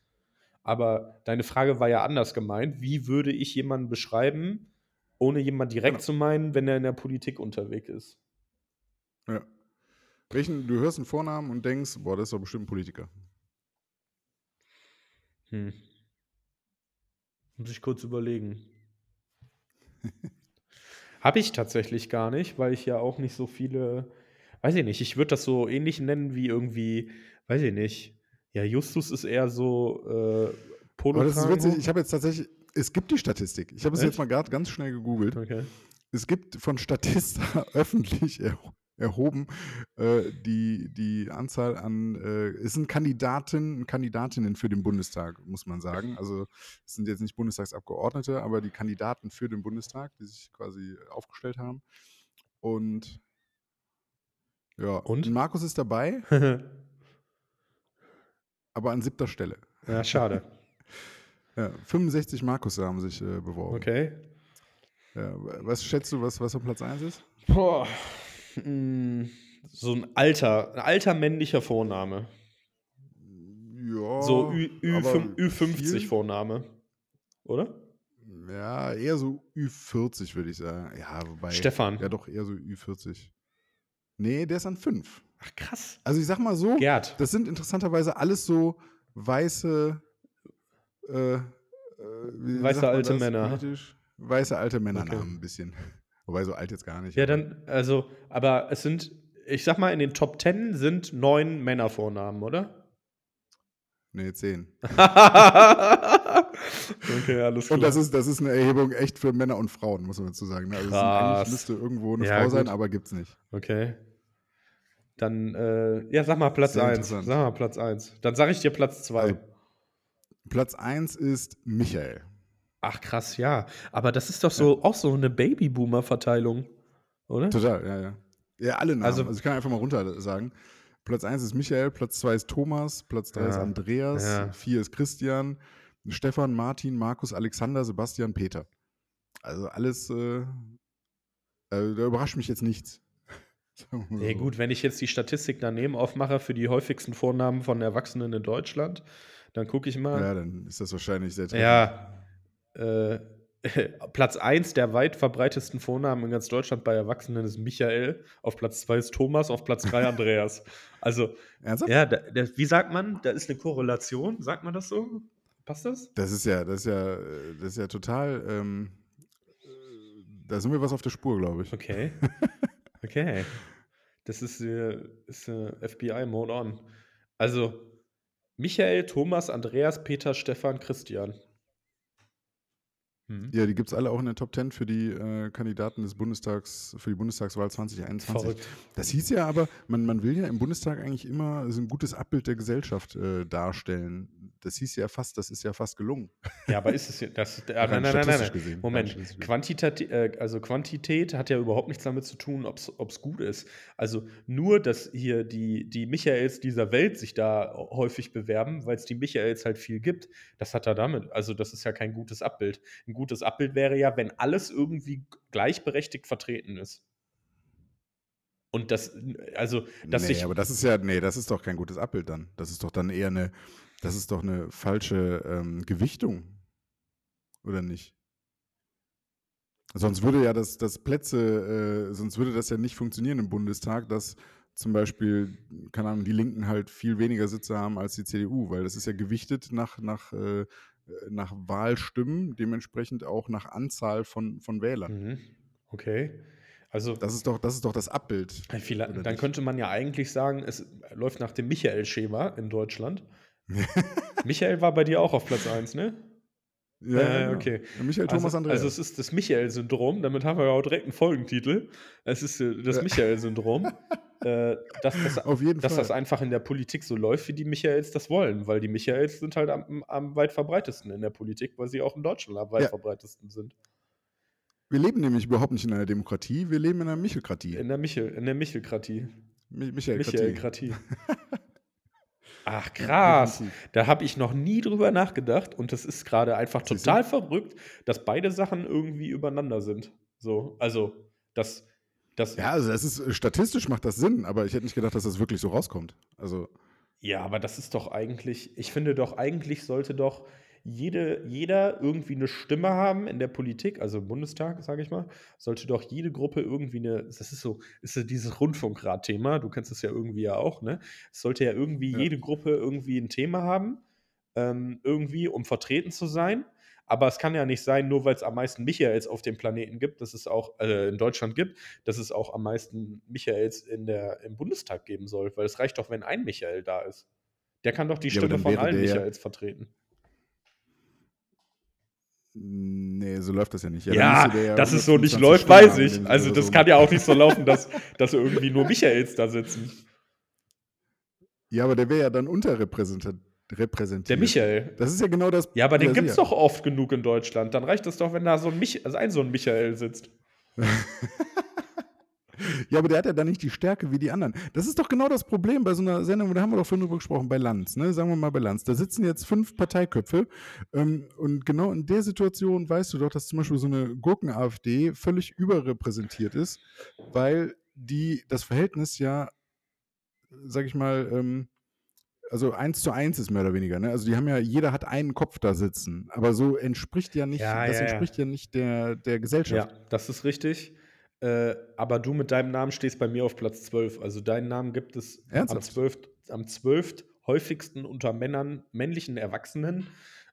Aber deine Frage war ja anders gemeint. Wie würde ich jemanden beschreiben, ohne jemand direkt genau. zu meinen, wenn er in der Politik unterwegs ist. Ja. Welchen, du hörst einen Vornamen und denkst, boah, das ist doch bestimmt ein Politiker. Hm. Muss ich kurz überlegen. Habe ich tatsächlich gar nicht, weil ich ja auch nicht so viele, weiß ich nicht, ich würde das so ähnlich nennen wie irgendwie, weiß ich nicht. Ja, Justus ist eher so äh, Polo. Aber das ist witzig, ich habe jetzt tatsächlich, es gibt die Statistik. Ich habe es jetzt mal gerade ganz schnell gegoogelt. Okay. Es gibt von Statista öffentlich er, erhoben äh, die, die Anzahl an, äh, es sind Kandidaten und Kandidatinnen für den Bundestag, muss man sagen. Also es sind jetzt nicht Bundestagsabgeordnete, aber die Kandidaten für den Bundestag, die sich quasi aufgestellt haben. Und ja, und Markus ist dabei, aber an siebter Stelle. Ja, schade. Ja, 65 Markus haben sich äh, beworben. Okay. Ja, was schätzt du, was, was auf Platz 1 ist? Boah. Mh, hm, so ein alter, ein alter männlicher Vorname. Ja. So Ü, Ü, Ü 50 Vorname. Oder? Ja, eher so Ü40, würde ich sagen. Ja, wobei. Stefan. Ja, doch, eher so Ü40. Nee, der ist an 5. Ach, krass. Also ich sag mal so, Gerd. das sind interessanterweise alles so weiße äh, äh, weiße alte Männer. Politisch? Weiße alte Männernamen okay. ein bisschen. Wobei so alt jetzt gar nicht. Ja, dann, also, aber es sind, ich sag mal, in den Top Ten sind neun Männervornamen, oder? Nee, zehn. okay, alles klar. Und das ist, das ist eine Erhebung echt für Männer und Frauen, muss man dazu sagen. Ne? Also eigentlich müsste irgendwo eine ja, Frau gut. sein, aber gibt's nicht. Okay. Dann, äh, ja, sag mal Platz 1. Sag mal Platz 1. Dann sag ich dir Platz 2. Also, Platz 1 ist Michael. Ach krass, ja. Aber das ist doch so ja. auch so eine Babyboomer-Verteilung, oder? Total, ja, ja. Ja, alle Namen. Also- Also, ich kann einfach mal runter sagen. Platz 1 ist Michael, Platz 2 ist Thomas, Platz 3 ist Ja, Andreas, ja. 4 ist Christian, Stefan, Martin, Markus, Alexander, Sebastian, Peter. Also alles, äh, also da überrascht mich jetzt nichts. Ja, so. gut, wenn ich jetzt die Statistik daneben aufmache für die häufigsten Vornamen von Erwachsenen in Deutschland, dann gucke ich mal. Ja, dann ist das wahrscheinlich sehr treffend. Ja, äh, Platz 1 der weit verbreitetsten Vornamen in ganz Deutschland bei Erwachsenen ist Michael, auf Platz 2 ist Thomas, auf Platz 3 Andreas. Also, Ernsthaft? ja, da, da, wie sagt man, da ist eine Korrelation, sagt man das so? Passt das? Das ist ja, das ist ja, das ist ja total, ähm, äh, da sind wir was auf der Spur, glaube ich. Okay. Okay. Das ist, äh, ist äh, FBI-Mode on. Also, Michael, Thomas, Andreas, Peter, Stefan, Christian. Hm. Ja, die gibt es alle auch in der Top 10 für die äh, Kandidaten des Bundestags, für die Bundestagswahl 2021. Verrückt. Das hieß ja aber, man, man will ja im Bundestag eigentlich immer so ein gutes Abbild der Gesellschaft äh, darstellen. Das hieß ja fast, das ist ja fast gelungen. Ja, aber ist es ja- das? Rein nein, nein, nein, nein, nein. gesehen, Moment. Quantität, äh, also Quantität hat ja überhaupt nichts damit zu tun, ob es gut ist. Also nur, dass hier die, die Michaels dieser Welt sich da häufig bewerben, weil es die Michaels halt viel gibt, das hat er damit. Also das ist ja kein gutes Abbild. Ein gutes Abbild wäre ja, wenn alles irgendwie gleichberechtigt vertreten ist. Und das, also, dass nee, sich aber das ist ja, nee, das ist doch kein gutes Abbild dann. Das ist doch dann eher eine, das ist doch eine falsche ähm, Gewichtung. Oder nicht? Sonst würde ja das, das Plätze, äh, sonst würde das ja nicht funktionieren im Bundestag, dass zum Beispiel, keine Ahnung, die Linken halt viel weniger Sitze haben als die CDU, weil das ist ja gewichtet nach, nach, äh, nach Wahlstimmen, dementsprechend auch nach Anzahl von, von Wählern. Mhm. Okay. Also, Das ist doch, das ist doch das Abbild. Dann nicht? könnte man ja eigentlich sagen, es läuft nach dem Michael-Schema in Deutschland. Michael war bei dir auch auf Platz 1, ne? Ja, Äh, genau. okay. Michael Thomas also, Andreas. also es ist das Michael-Syndrom, damit haben wir ja auch direkt einen Folgentitel. Es ist äh, das Ja. Michael-Syndrom, äh, dass, das, Auf jeden dass Fall. das einfach in der Politik so läuft, wie die Michaels das wollen, weil die Michaels sind halt am, am weit verbreitetsten in der Politik, weil sie auch in Deutschland am weit Ja. verbreitetsten sind. Wir leben nämlich überhaupt nicht in einer Demokratie, wir leben in einer Michelkratie. In der Michel, in der Michelkratie. Mi Michelkratie. Michael-Kratie. Ach, krass. Da habe ich noch nie drüber nachgedacht und das ist gerade einfach total verrückt, dass beide Sachen irgendwie übereinander sind. So, also, das, das, Ja, also das ist, äh, statistisch macht das Sinn, aber ich hätte nicht gedacht, dass das wirklich so rauskommt. Also, ja, aber das ist doch eigentlich, ich finde doch, eigentlich sollte doch jede, jeder irgendwie eine Stimme haben in der Politik, also im Bundestag, sage ich mal, sollte doch jede Gruppe irgendwie eine, das ist so, ist so dieses Rundfunkrat-Thema, du kennst das ja irgendwie ja auch, ne? Es sollte ja irgendwie Ja. jede Gruppe irgendwie ein Thema haben, ähm, irgendwie, um vertreten zu sein. Aber es kann ja nicht sein, nur weil es am meisten Michaels auf dem Planeten gibt, dass es auch äh, in Deutschland gibt, dass es auch am meisten Michaels in der, im Bundestag geben soll. Weil es reicht doch, wenn ein Michael da ist. Der kann doch die Ja, Stimme von allen der Michaels vertreten. Nee, so läuft das ja nicht. Ja, der ja dass es so nicht 125 läuft, weiß ich. Also das so. kann ja auch nicht so laufen, dass, dass irgendwie nur Michaels da sitzen. Ja, aber der wäre ja dann unterrepräsentiert. repräsentiert. Der Michael. Das ist ja genau das. Ja, aber den Ja, gibt es doch oft genug in Deutschland. Dann reicht es doch, wenn da so ein, Mich also ein, so ein Michael sitzt. Ja, aber der hat ja dann nicht die Stärke wie die anderen. Das ist doch genau das Problem bei so einer Sendung, da haben wir doch vorhin drüber gesprochen, bei Lanz, ne? Sagen wir mal bei Lanz. Da sitzen jetzt fünf Parteiköpfe ähm, und genau in der Situation weißt du doch, dass zum Beispiel so eine Gurken-AfD völlig überrepräsentiert ist, weil die das Verhältnis ja, sag ich mal, ähm, also eins zu eins ist mehr oder weniger. Ne? Also die haben ja, jeder hat einen Kopf da sitzen, aber so entspricht ja nicht, Ja, das ja, ja. entspricht ja nicht der, der Ja, Gesellschaft. das ist richtig. Äh, aber du mit deinem Namen stehst bei mir auf Platz 12. Also deinen Namen gibt es am Ernsthaft? 12. am 12. häufigsten unter Männern, männlichen Erwachsenen.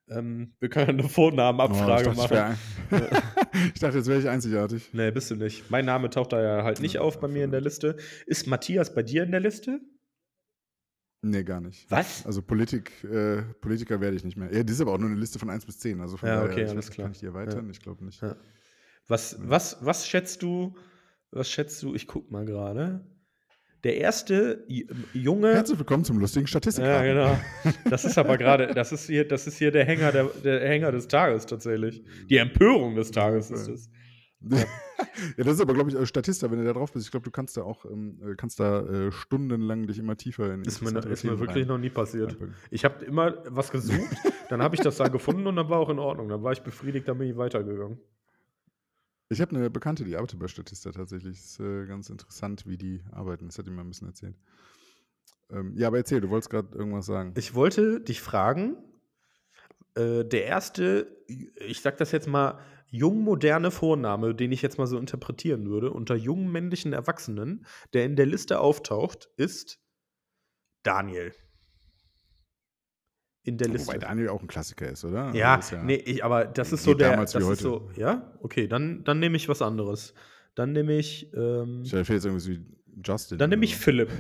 Ähm, wir können eine Vornamenabfrage Oh, ich, dachte, ich, machen. wär, ich dachte, jetzt wäre ich einzigartig. Nee, bist du nicht. Mein Name taucht da ja halt nicht Ja, auf bei mir in der Liste. Ist Matthias bei dir in der Liste? Nee, gar nicht. Was? Also Politik, äh, Politiker werde ich nicht mehr. Ja, das ist aber auch nur eine Liste von 1 bis 10. Also von Ja, daher, okay, ich alles nicht, klar. Kann ich die erweitern? Ich glaube nicht. Ja. Was, was, was schätzt du? Was schätzt du? Ich guck mal gerade. Der erste Junge. Herzlich willkommen zum lustigen Statistik. Ja, genau. Das ist aber gerade, das ist hier, das ist hier der Hänger, der, der Hänger des Tages tatsächlich. Die Empörung des Tages ist es. Ja. ja, das ist aber, glaube ich, als Statista, wenn du da drauf bist. Ich glaube, du kannst da auch ähm, äh, kannst da äh, stundenlang dich immer tiefer in Ist mir, ist mir wirklich rein. noch nie passiert. Ich habe immer was gesucht, dann habe ich das da gefunden und dann war auch in Ordnung. Dann war ich befriedigt, dann bin ich weitergegangen. Ich habe eine Bekannte, die arbeitet bei Statista tatsächlich. Ist äh, ganz interessant, wie die arbeiten. Das hat die mir ein bisschen erzählt. Ähm, ja, aber erzähl, du wolltest gerade irgendwas sagen. Ich wollte dich fragen, äh, der erste, ich sag das jetzt mal, jung-moderne Vorname, den ich jetzt mal so interpretieren würde, unter jungen männlichen Erwachsenen, der in der Liste auftaucht, ist Daniel. In der Liste. Wobei Daniel auch ein Klassiker ist, oder? Ja, also ja nee, ich, aber das ist so der. Damals das wie heute. So, ja, okay, dann, dann nehme ich was anderes. Dann nehme ich. Ähm, ich jetzt irgendwie Justin. Dann nehme ich Philipp.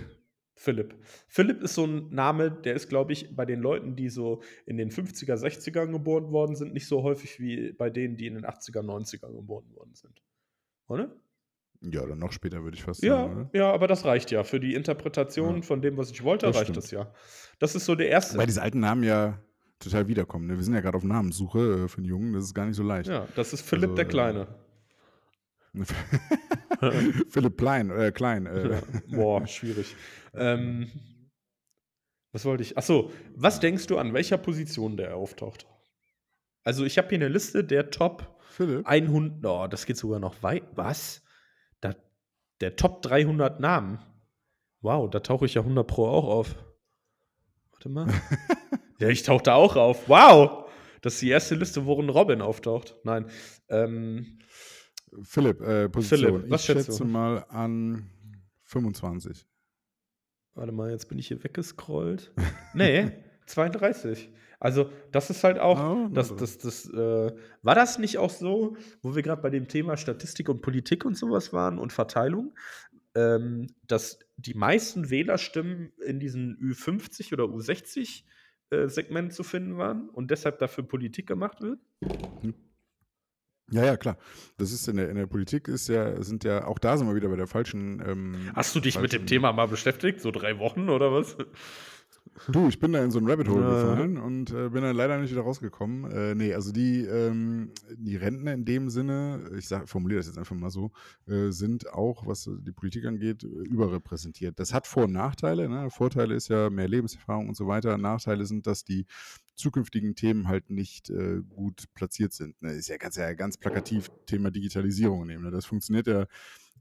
Philipp. Philipp ist so ein Name, der ist, glaube ich, bei den Leuten, die so in den 50er, 60ern geboren worden sind, nicht so häufig wie bei denen, die in den 80er, 90er geboren worden sind. Oder? Ja, oder noch später würde ich fast ja, sagen. Ja, ja, aber das reicht ja. Für die Interpretation ja. von dem, was ich wollte, das reicht stimmt. das ja. Das ist so der erste. Weil diese alten Namen ja total wiederkommen. Ne? Wir sind ja gerade auf Namenssuche äh, für einen Jungen, das ist gar nicht so leicht. Ja, das ist Philipp also, der Kleine. Philipp Klein, äh, Klein. Äh. Ja. Boah, schwierig. Ähm, was wollte ich? Achso, was denkst du, an welcher Position der auftaucht? Also, ich habe hier eine Liste der Top Philipp? 100. Oh, das geht sogar noch weit. Was? Der Top 300 Namen. Wow, da tauche ich ja 100 Pro auch auf. Warte mal. ja, ich tauche da auch auf. Wow! Das ist die erste Liste, worin Robin auftaucht. Nein. Ähm, Philipp, äh, Position. Philipp, was ich schätze du? mal an 25. Warte mal, jetzt bin ich hier weggescrollt. nee, 32. Also, das ist halt auch, oh, das, das, das, äh, war das nicht auch so, wo wir gerade bei dem Thema Statistik und Politik und sowas waren und Verteilung, ähm, dass die meisten Wählerstimmen in diesen Ü50 oder U60 äh, Segment zu finden waren und deshalb dafür Politik gemacht wird? Hm. Ja, ja, klar. Das ist in der, in der Politik ist ja, sind ja, auch da sind wir wieder bei der falschen. Ähm, Hast du dich falschen, mit dem Thema mal beschäftigt? So drei Wochen oder was? Du, ich bin da in so ein Rabbit Hole gefallen und äh, bin dann leider nicht wieder rausgekommen. Äh, nee, also die, ähm, die Rentner in dem Sinne, ich sag, formuliere das jetzt einfach mal so, äh, sind auch, was die Politik angeht, überrepräsentiert. Das hat Vor- und Nachteile. Ne? Vorteile ist ja mehr Lebenserfahrung und so weiter. Nachteile sind, dass die zukünftigen Themen halt nicht äh, gut platziert sind. Ne? Ist ja ganz, ja ganz plakativ Thema Digitalisierung nehmen. Ne? Das funktioniert ja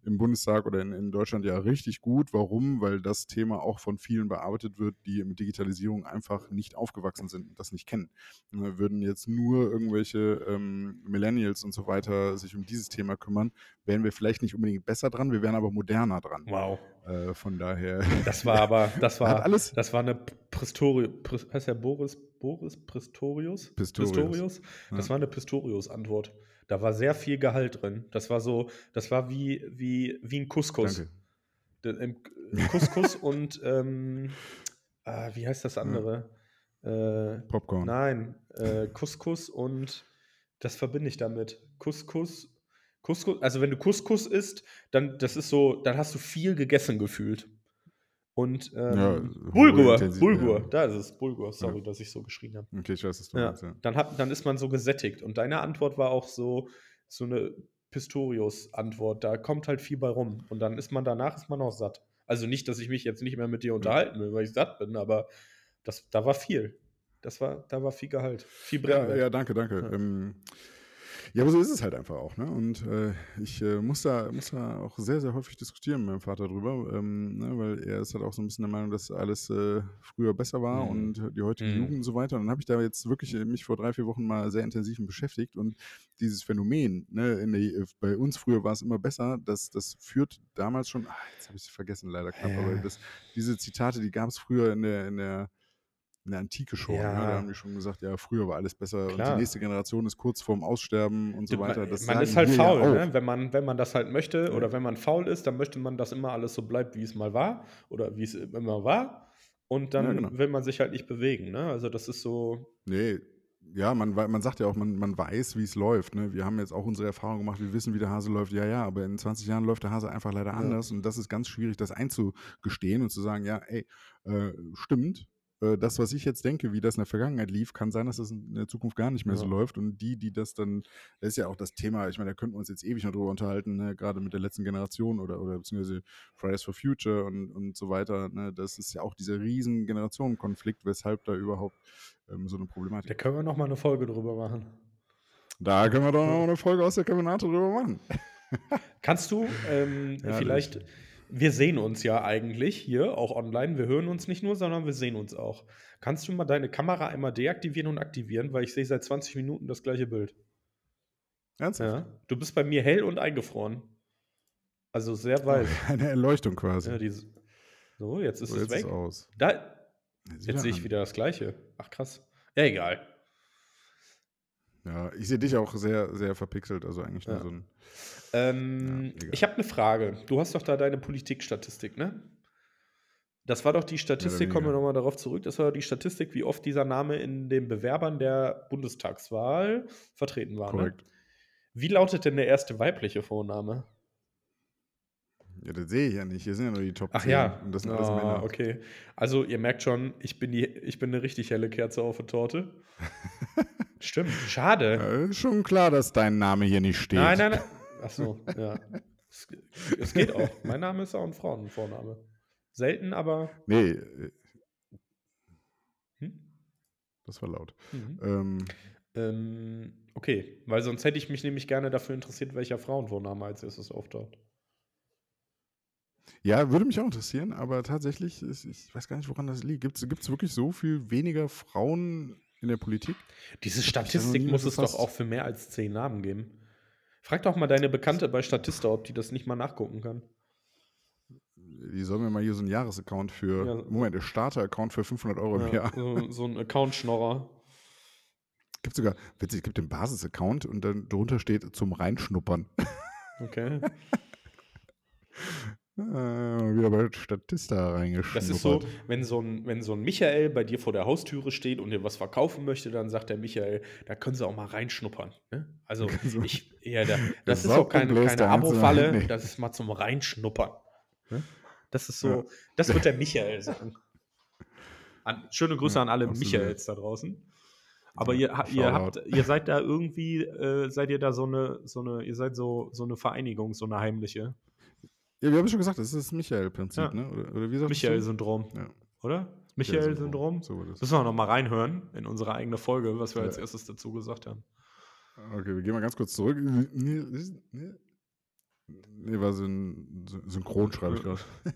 im Bundestag oder in, in, Deutschland ja richtig gut. Warum? Weil das Thema auch von vielen bearbeitet wird, die mit Digitalisierung einfach nicht aufgewachsen sind und das nicht kennen. Ne, würden jetzt nur irgendwelche ähm, Millennials und so weiter sich um dieses Thema kümmern, wären wir vielleicht nicht unbedingt besser dran, wir wären aber moderner dran. Wow. Äh, von daher. Das war aber, das war, alles, das war eine Pistorius, heißt der Boris, Boris Pistorius? Pistorius. Pistorius? Das ja. war eine Pistorius-Antwort. Da war sehr viel Gehalt drin. Das war so, das war wie, wie, wie ein Couscous. Danke. Im, Couscous und ähm, ah, wie heißt das andere? Äh, Popcorn. Nein, äh, Couscous und das verbinde ich damit. Couscous, Couscous, also wenn du Couscous isst, dann das ist so, dann hast du viel gegessen gefühlt. Und ähm, ja, Bulgur, Bulgur, ja. da ist es, Bulgur, sorry, ja. dass ich so geschrien habe. Okay, ich weiß, was du ja. meinst. Dann, hat, dann ist man so gesättigt. Und deine Antwort war auch so, so eine Pistorius-Antwort. Da kommt halt viel bei rum. Und dann ist man danach ist man auch satt. Also nicht, dass ich mich jetzt nicht mehr mit dir unterhalten will, weil ich satt bin, aber das, da war viel. Das war, da war viel Gehalt. Viel Brennwert. Ja, ja, danke, danke. Ähm, ja, aber so ist es halt einfach auch. Ne? Und äh, ich äh, muss, da, muss da auch sehr, sehr häufig diskutieren mit meinem Vater drüber, ähm, ne? weil er ist halt auch so ein bisschen der Meinung, dass alles äh, früher besser war mhm. und die heutige mhm. Jugend und so weiter. Und dann habe ich da jetzt wirklich äh, mich vor drei, vier Wochen mal sehr intensiv beschäftigt und dieses Phänomen, ne, der, äh, bei uns früher war es immer besser, das, das führt damals schon, ach, jetzt habe ich es vergessen leider knapp, aber das, diese Zitate, die gab es früher in der, in der in der Antike schon. Ja. Ne? Da haben die schon gesagt, ja, früher war alles besser Klar. und die nächste Generation ist kurz vorm Aussterben und so weiter. Das man ist halt faul, ja ne? wenn, man, wenn man das halt möchte ja. oder wenn man faul ist, dann möchte man, dass immer alles so bleibt, wie es mal war oder wie es immer war. Und dann genau. will man sich halt nicht bewegen. Ne? Also das ist so. Nee, ja, man, man sagt ja auch, man, man weiß, wie es läuft. Ne? Wir haben jetzt auch unsere Erfahrung gemacht, wir wissen, wie der Hase läuft. Ja, ja, aber in 20 Jahren läuft der Hase einfach leider ja. anders. Und das ist ganz schwierig, das einzugestehen und zu sagen, ja, ey, äh, stimmt, äh, das, was ich jetzt denke, wie das in der Vergangenheit lief, kann sein, dass das in der Zukunft gar nicht mehr Ja. so läuft. Und die, die das dann, das ist ja auch das Thema, ich meine, da könnten wir uns jetzt ewig noch drüber unterhalten, ne? gerade mit der letzten Generation oder, oder beziehungsweise Fridays for Future und, und so weiter. Ne? Das ist ja auch dieser riesen Generationenkonflikt, weshalb da überhaupt ähm, so eine Problematik Da können wir noch mal eine Folge drüber machen. Da können wir doch noch eine Folge aus der Kabinate drüber machen. Kannst du ähm, Ja, vielleicht, wir sehen uns ja eigentlich hier auch online, wir hören uns nicht nur, sondern wir sehen uns auch. Kannst du mal deine Kamera einmal deaktivieren und aktivieren, weil ich sehe seit 20 Minuten das gleiche Bild. Ernsthaft? Ja. Du bist bei mir hell und eingefroren. Also sehr weiß. Eine Erleuchtung quasi. Ja, diese, so, jetzt ist so, es jetzt weg. ist aus. Da, jetzt sehe ich wieder das gleiche. Ach krass. Ja, egal. Ja, ich sehe dich auch sehr, sehr verpixelt, also eigentlich nur Ja. so ein. Ähm, Ja, ich habe eine Frage. Du hast doch da deine Politikstatistik, ne? Das war doch die Statistik, kommen wir nochmal darauf zurück, das war doch die Statistik, wie oft dieser Name in den Bewerbern der Bundestagswahl vertreten war. Ne? Korrekt. Wie lautet denn der erste weibliche Vorname? Ja, das sehe ich ja nicht. Hier sind ja nur die Top Ach 10. ja, Und das sind alles Ah, Männer. okay. Also ihr merkt schon, ich bin, die, ich bin eine richtig helle Kerze auf der Torte. Stimmt, schade. Ja, ist schon klar, dass dein Name hier nicht steht. Nein, nein, nein. Ach so, ja. Es, es geht auch. Mein Name ist auch ein Frauenvorname. Selten, aber. Nee, äh, Hm? das war laut. Mhm. Ähm, Ähm, okay, weil sonst hätte ich mich nämlich gerne dafür interessiert, welcher Frauenvorname als erstes auftaucht. ja, würde mich auch interessieren, aber tatsächlich, ist, ich weiß gar nicht, woran das liegt. Gibt es wirklich so viel weniger Frauen in der Politik? Diese Statistik muss es doch auch für mehr als zehn Namen geben. Frag doch mal deine Bekannte bei Statista, ob die das nicht mal nachgucken kann. Die sollen mir mal hier so einen Jahresaccount für, Ja. Moment, der Starter-Account für 500 Euro im Ja, Jahr. so, so ein Account-Schnorrer. Gibt sogar, witzig, es gibt den Basis-Account und dann drunter steht zum Reinschnuppern. Okay. Äh, wieder bei Statista reingeschnuppert. Das ist so, wenn so, ein, wenn so ein Michael bei dir vor der Haustüre steht und dir was verkaufen möchte, dann sagt der Michael, da können sie auch mal reinschnuppern. Ne? Also So. ich, ja, da, das Das ist auch keine, keine Abo-Falle, nee. das ist mal zum Reinschnuppern. Ne? Das ist so, Ja. das wird der Michael sagen. An, schöne Grüße Ja, an alle absolut. Michaels da draußen. Aber Ja, ihr, ihr, habt, ihr seid da irgendwie, äh, seid ihr da so eine, so eine, ihr seid so, so eine Vereinigung, so eine heimliche. Ja, wir haben schon gesagt, das ist das Michael-Prinzip, Ja. ne? Oder, oder wie sagst du? Michael-Syndrom, Ja. oder? Michael-Syndrom? So. Müssen wir noch mal reinhören in unsere eigene Folge, was wir Ja. als erstes dazu gesagt haben. Okay, wir gehen mal ganz kurz zurück. Nee, war so ein Sy- Synchron, schreibe ich gerade.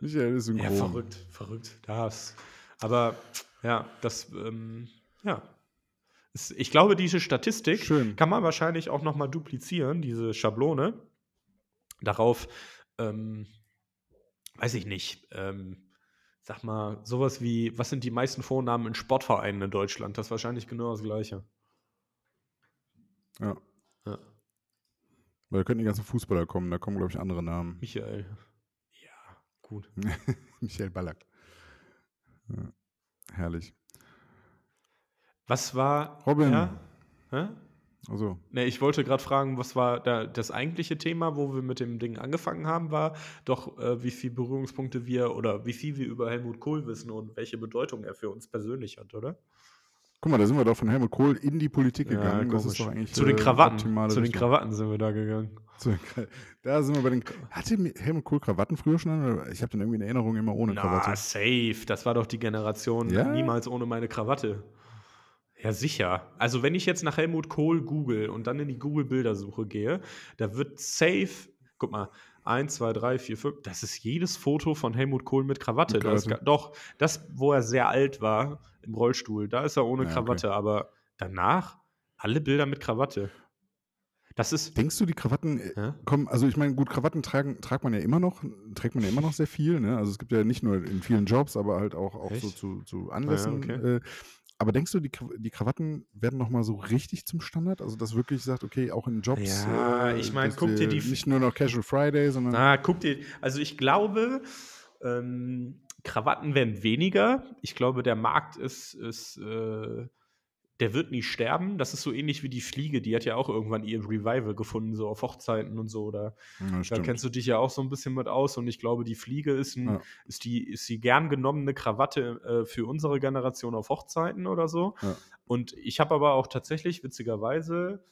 Michael ist synchron. Ja, verrückt, verrückt. Das. Aber ja, das, ähm, ja. Ich glaube, diese Statistik Schön. kann man wahrscheinlich auch noch mal duplizieren, diese Schablone. Darauf, ähm, weiß ich nicht, ähm, sag mal, sowas wie, was sind die meisten Vornamen in Sportvereinen in Deutschland? Das ist wahrscheinlich genau das Gleiche. Ja. Ja. Weil da könnten die ganzen Fußballer kommen, da kommen, glaube ich, andere Namen. Michael. Ja, gut. Michael Ballack. Ja. Herrlich. Was war. Robin. Ja? Hä? Also, Ne, ich wollte gerade fragen, was war da das eigentliche Thema, wo wir mit dem Ding angefangen haben, war doch, äh, wie viele Berührungspunkte wir oder wie viel wir über Helmut Kohl wissen und welche Bedeutung er für uns persönlich hat, oder? guck mal, da sind wir doch von Helmut Kohl in die Politik Ja, gegangen. das ist doch eigentlich Zu den Krawatten. Zu den Richtung. Krawatten sind wir da gegangen. Den Da sind wir bei den. Hatte Helmut Kohl Krawatten früher schon? an? Ich habe den irgendwie in Erinnerung immer ohne Na, Krawatte. safe. Das war doch die Generation Ja? niemals ohne meine Krawatte. Ja, sicher. Also, wenn ich jetzt nach Helmut Kohl google und dann in die Google-Bildersuche gehe, da wird safe, guck mal, 1, 2, 3, 4, 5, das ist jedes Foto von Helmut Kohl mit Krawatte. Mit Da ist, Krawatte. ga- doch, das, wo er sehr alt war, im Rollstuhl, da ist er ohne Ja, okay. Krawatte, aber danach alle Bilder mit Krawatte. Das ist. Denkst du, die Krawatten äh, Ja? kommen, also ich meine, gut, Krawatten tragen, tragt man ja immer noch, trägt man ja immer noch sehr viel, ne? Also es gibt ja nicht nur in vielen Jobs, aber halt auch, auch so zu, zu Anlässen. okay. äh, aber denkst du, die, die Krawatten werden nochmal so richtig zum Standard? Also das wirklich sagt, okay, auch in Jobs. Ja, äh, ich mein, dass guck dir die- Nicht nur noch Casual Friday, sondern. Na, guck dir, also ich glaube, ähm, Krawatten werden weniger. Ich glaube, der Markt ist, ist äh, der wird nie sterben. Das ist so ähnlich wie die Fliege, die hat ja auch irgendwann ihr Revival gefunden, so auf Hochzeiten und so. Da, Ja, da kennst du dich ja auch so ein bisschen mit aus. Und ich glaube, die Fliege ist, ein, Ja. ist, die, ist die gern genommene Krawatte äh, für unsere Generation auf Hochzeiten oder so. Ja. Und ich habe aber auch tatsächlich, witzigerweise,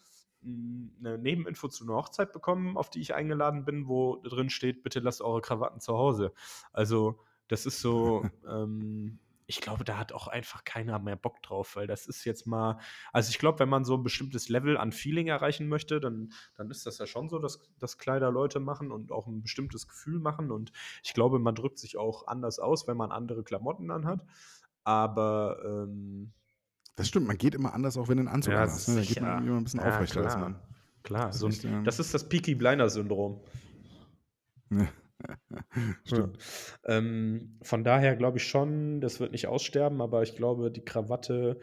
mh, eine Nebeninfo zu einer Hochzeit bekommen, auf die ich eingeladen bin, wo drin steht, bitte lasst eure Krawatten zu Hause. Also, das ist so, ähm, ich glaube, da hat auch einfach keiner mehr Bock drauf, weil das ist jetzt mal, also ich glaube, wenn man so ein bestimmtes Level an Feeling erreichen möchte, dann, dann ist das ja schon so, dass, dass Kleider Leute machen und auch ein bestimmtes Gefühl machen. Und ich glaube, man drückt sich auch anders aus, wenn man andere Klamotten anhat. Aber ähm, Das stimmt, man geht immer anders, auch wenn einen Anzug ja, anhast. Ne? Da geht man immer ein bisschen Ja, aufrechter als klar. man. Klar, Das ist so ein, echt, ähm, das ist das Peaky Blinder Syndrom. Stimmt. Ja. Ähm, von daher glaube ich schon, das wird nicht aussterben, aber ich glaube, die Krawatte,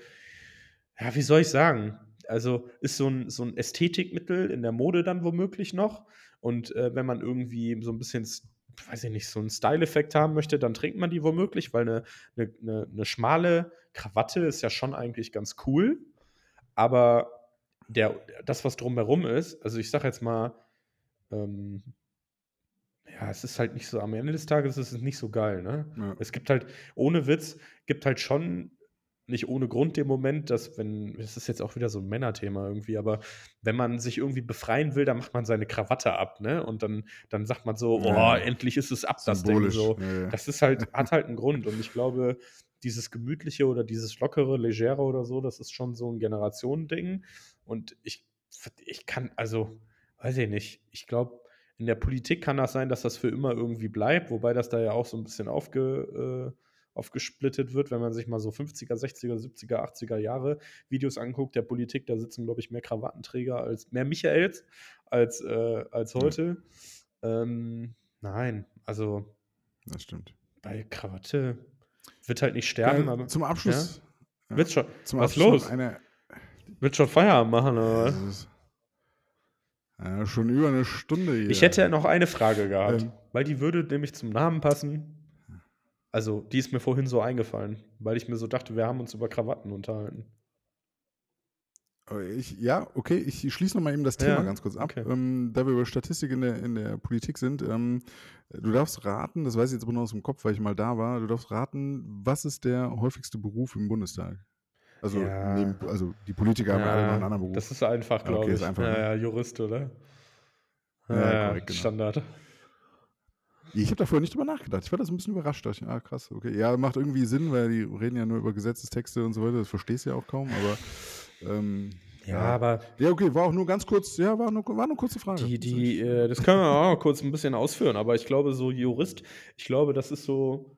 ja, wie soll ich sagen? Also ist so ein, so ein Ästhetikmittel in der Mode dann womöglich noch. Und äh, wenn man irgendwie so ein bisschen, weiß ich nicht, so einen Style-Effekt haben möchte, dann trinkt man die womöglich, weil eine, eine, eine, eine schmale Krawatte ist ja schon eigentlich ganz cool. Aber der, das, was drumherum ist, also ich sag jetzt mal, ähm, ja, es ist halt nicht so, am Ende des Tages ist es nicht so geil, ne? Ja. Es gibt halt, ohne Witz, gibt halt schon nicht ohne Grund den Moment, dass wenn, das ist jetzt auch wieder so ein Männerthema irgendwie, aber wenn man sich irgendwie befreien will, dann macht man seine Krawatte ab, ne? Und dann, dann sagt man so, oh, Ja. endlich ist es ab, das Ding Symbolisch. so. Ja, ja. Das ist halt, hat halt einen Grund. Und ich glaube, dieses Gemütliche oder dieses Lockere, Legere oder so, das ist schon so ein Generationending. Und ich, ich kann, also, weiß ich nicht. Ich glaube, in der Politik kann das sein, dass das für immer irgendwie bleibt, wobei das da ja auch so ein bisschen aufge, äh, aufgesplittet wird, wenn man sich mal so 50er, 60er, 70er, 80er Jahre Videos anguckt, der Politik, da sitzen, glaube ich, mehr Krawattenträger als, mehr Michaels als, äh, als Ja. heute. Ähm, nein, also Das stimmt. bei Krawatte wird halt nicht sterben, Ja, aber zum Abschluss. Ja. wird schon, Zum was Abschluss los? Eine, wird schon Feierabend machen, oder das ist, ja, schon über eine Stunde hier. Ich hätte noch eine Frage gehabt, Ähm. weil die würde nämlich zum Namen passen. Also, die ist mir vorhin so eingefallen, weil ich mir so dachte, wir haben uns über Krawatten unterhalten. Aber Ich, ja, okay, ich schließe noch mal eben das Thema Ja, ganz kurz ab. okay. Ähm, da wir über Statistik in der, in der Politik sind, ähm, du darfst raten, das weiß ich jetzt aber nur aus dem Kopf, weil ich mal da war, du darfst raten, was ist der häufigste Beruf im Bundestag? Also, Ja. neben, also die Politiker haben ja alle noch einen anderen Beruf. das ist einfach, Okay, glaube ist ich. einfach, ja, ja, Jurist, oder? Ja, korrekt, genau. Standard. Ich habe da vorher nicht drüber nachgedacht. Ich war das ein bisschen überrascht. Dachte, ah, krass, okay. Ja, macht irgendwie Sinn, weil die reden ja nur über Gesetzestexte und so weiter. Das verstehst du ja auch kaum, aber ähm, Ja, aber Ja, okay, war auch nur ganz kurz, ja, war nur, war nur eine kurze Frage. Die, die, äh, das können wir auch kurz ein bisschen ausführen, aber ich glaube, so Jurist, ich glaube, das ist so,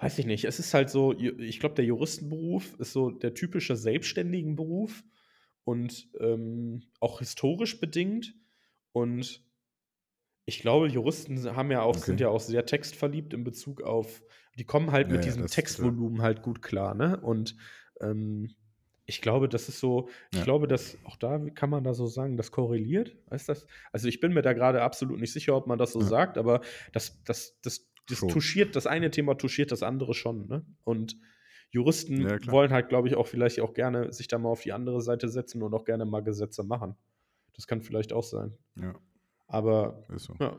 weiß ich nicht, es ist halt so, ich glaube, der Juristenberuf ist so der typische selbstständigen Beruf und ähm, auch historisch bedingt. Und ich glaube, Juristen haben ja auch, Okay. sind ja auch sehr textverliebt in Bezug auf, die kommen halt Ja, mit diesem das- Textvolumen halt gut klar, ne? Und ähm, ich glaube, das ist so, ich Ja. glaube, dass auch da kann man da so sagen, das korreliert. Heißt das? Also ich bin mir da gerade absolut nicht sicher, ob man das so sagt, aber das, das, das, das Schon. touchiert, das eine Thema touchiert das andere schon, ne? Und Juristen Ja, wollen halt, glaube ich, auch vielleicht auch gerne sich da mal auf die andere Seite setzen und auch gerne mal Gesetze machen. Das kann vielleicht auch sein. Ja, Aber so. ja.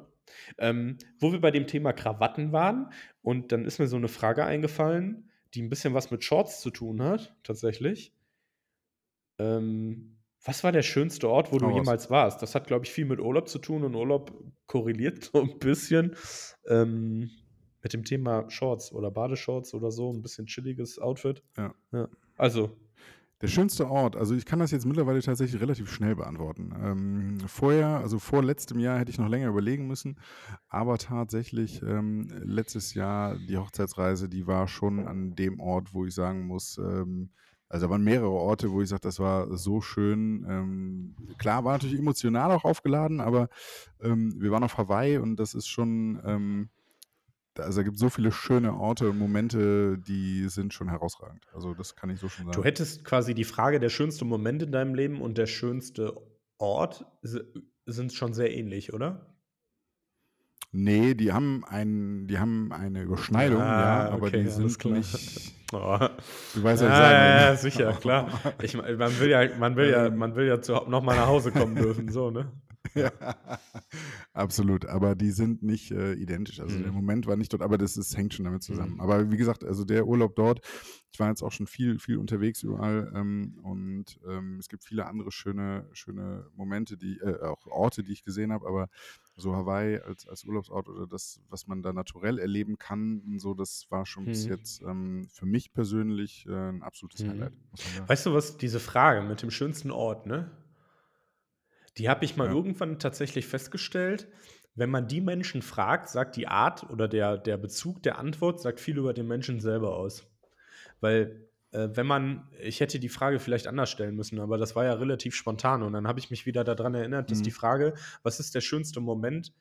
Ähm, wo wir bei dem Thema Krawatten waren, und dann ist mir so eine Frage eingefallen, die ein bisschen was mit Shorts zu tun hat, tatsächlich. Ähm, was war der schönste Ort, wo du raus. jemals warst? Das hat, glaube ich, viel mit Urlaub zu tun und Urlaub korreliert so ein bisschen ähm, mit dem Thema Shorts oder Badeshorts oder so, ein bisschen chilliges Outfit. Ja. ja. Also, Der schönste Ort, also ich kann das jetzt mittlerweile tatsächlich relativ schnell beantworten. Ähm, vorher, also vor letztem Jahr hätte ich noch länger überlegen müssen, aber tatsächlich ähm, letztes Jahr die Hochzeitsreise, die war schon an dem Ort, wo ich sagen muss, ähm, also da waren mehrere Orte, wo ich sage, das war so schön. Ähm, klar, war natürlich emotional auch aufgeladen, aber ähm, wir waren auf Hawaii und das ist schon, ähm, also da gibt es so viele schöne Orte und Momente, die sind schon herausragend. Also das kann ich so schon sagen. du hättest quasi die Frage, der schönste Moment in deinem Leben und der schönste Ort sind schon sehr ähnlich, oder? Nee, die haben, ein, die haben eine Überschneidung, ja, aber okay, die sind nicht. Oh. Du weißt, was ich Ja, sagen ja, will. ja, sicher, klar. Ich, man will ja, man will ja, Ähm. man will ja zu, noch mal nach Hause kommen dürfen, so, ne? Ja, absolut. Aber die sind nicht äh, identisch. Also Mhm. der Moment war nicht dort, aber das ist, hängt schon damit zusammen. Mhm. Aber wie gesagt, also der Urlaub dort, ich war jetzt auch schon viel, viel unterwegs überall ähm, und ähm, es gibt viele andere schöne, schöne Momente, die, äh, auch Orte, die ich gesehen habe, aber so Hawaii als, als Urlaubsort oder das, was man da naturell erleben kann, so, das war schon bis Mhm. jetzt ähm, für mich persönlich äh, ein absolutes Mhm. Highlight. Weißt du was, diese Frage mit dem schönsten Ort, ne? Die habe ich mal Ja. irgendwann tatsächlich festgestellt. Wenn man die Menschen fragt, sagt die Art oder der, der Bezug der Antwort, sagt viel über den Menschen selber aus. Weil, äh, wenn man, ich hätte die Frage vielleicht anders stellen müssen, aber das war ja relativ spontan und dann habe ich mich wieder daran erinnert, dass Mhm. die Frage, was ist der schönste Moment?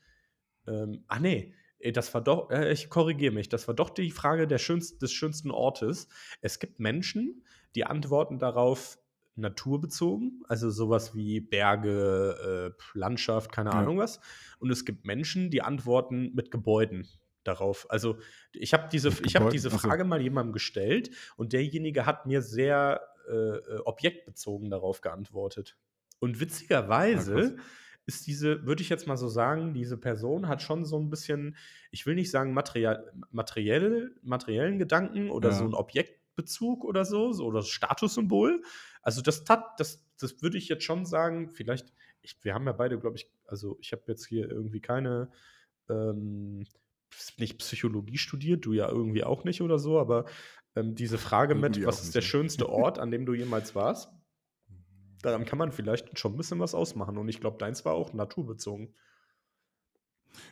Ähm, ach nee, das war doch, äh, ich korrigiere mich, das war doch die Frage der schönst, des schönsten Ortes. Es gibt Menschen, die antworten darauf naturbezogen, also sowas wie Berge, äh, Landschaft, keine Ja. Ahnung was. Und es gibt Menschen, die antworten mit Gebäuden darauf. Also ich habe diese, ich hab diese. Frage mal jemandem gestellt und derjenige hat mir sehr äh, äh, objektbezogen darauf geantwortet. Und Ah, witzigerweise krass. ist diese, würde ich jetzt mal so sagen, diese Person hat schon so ein bisschen, ich will nicht sagen material, materiell, materiellen Gedanken oder Ja. so ein Objektbezug oder so, so oder Statussymbol. Also das tat, das, das würde ich jetzt schon sagen, vielleicht, ich, wir haben ja beide, glaube ich, also ich habe jetzt hier irgendwie keine, ähm, nicht Psychologie studiert, du ja irgendwie auch nicht oder so, aber ähm, diese Frage mit, was ist nicht, der ne? schönste Ort, an dem du jemals warst? Daran kann man vielleicht schon ein bisschen was ausmachen. Und ich glaube, deins war auch naturbezogen.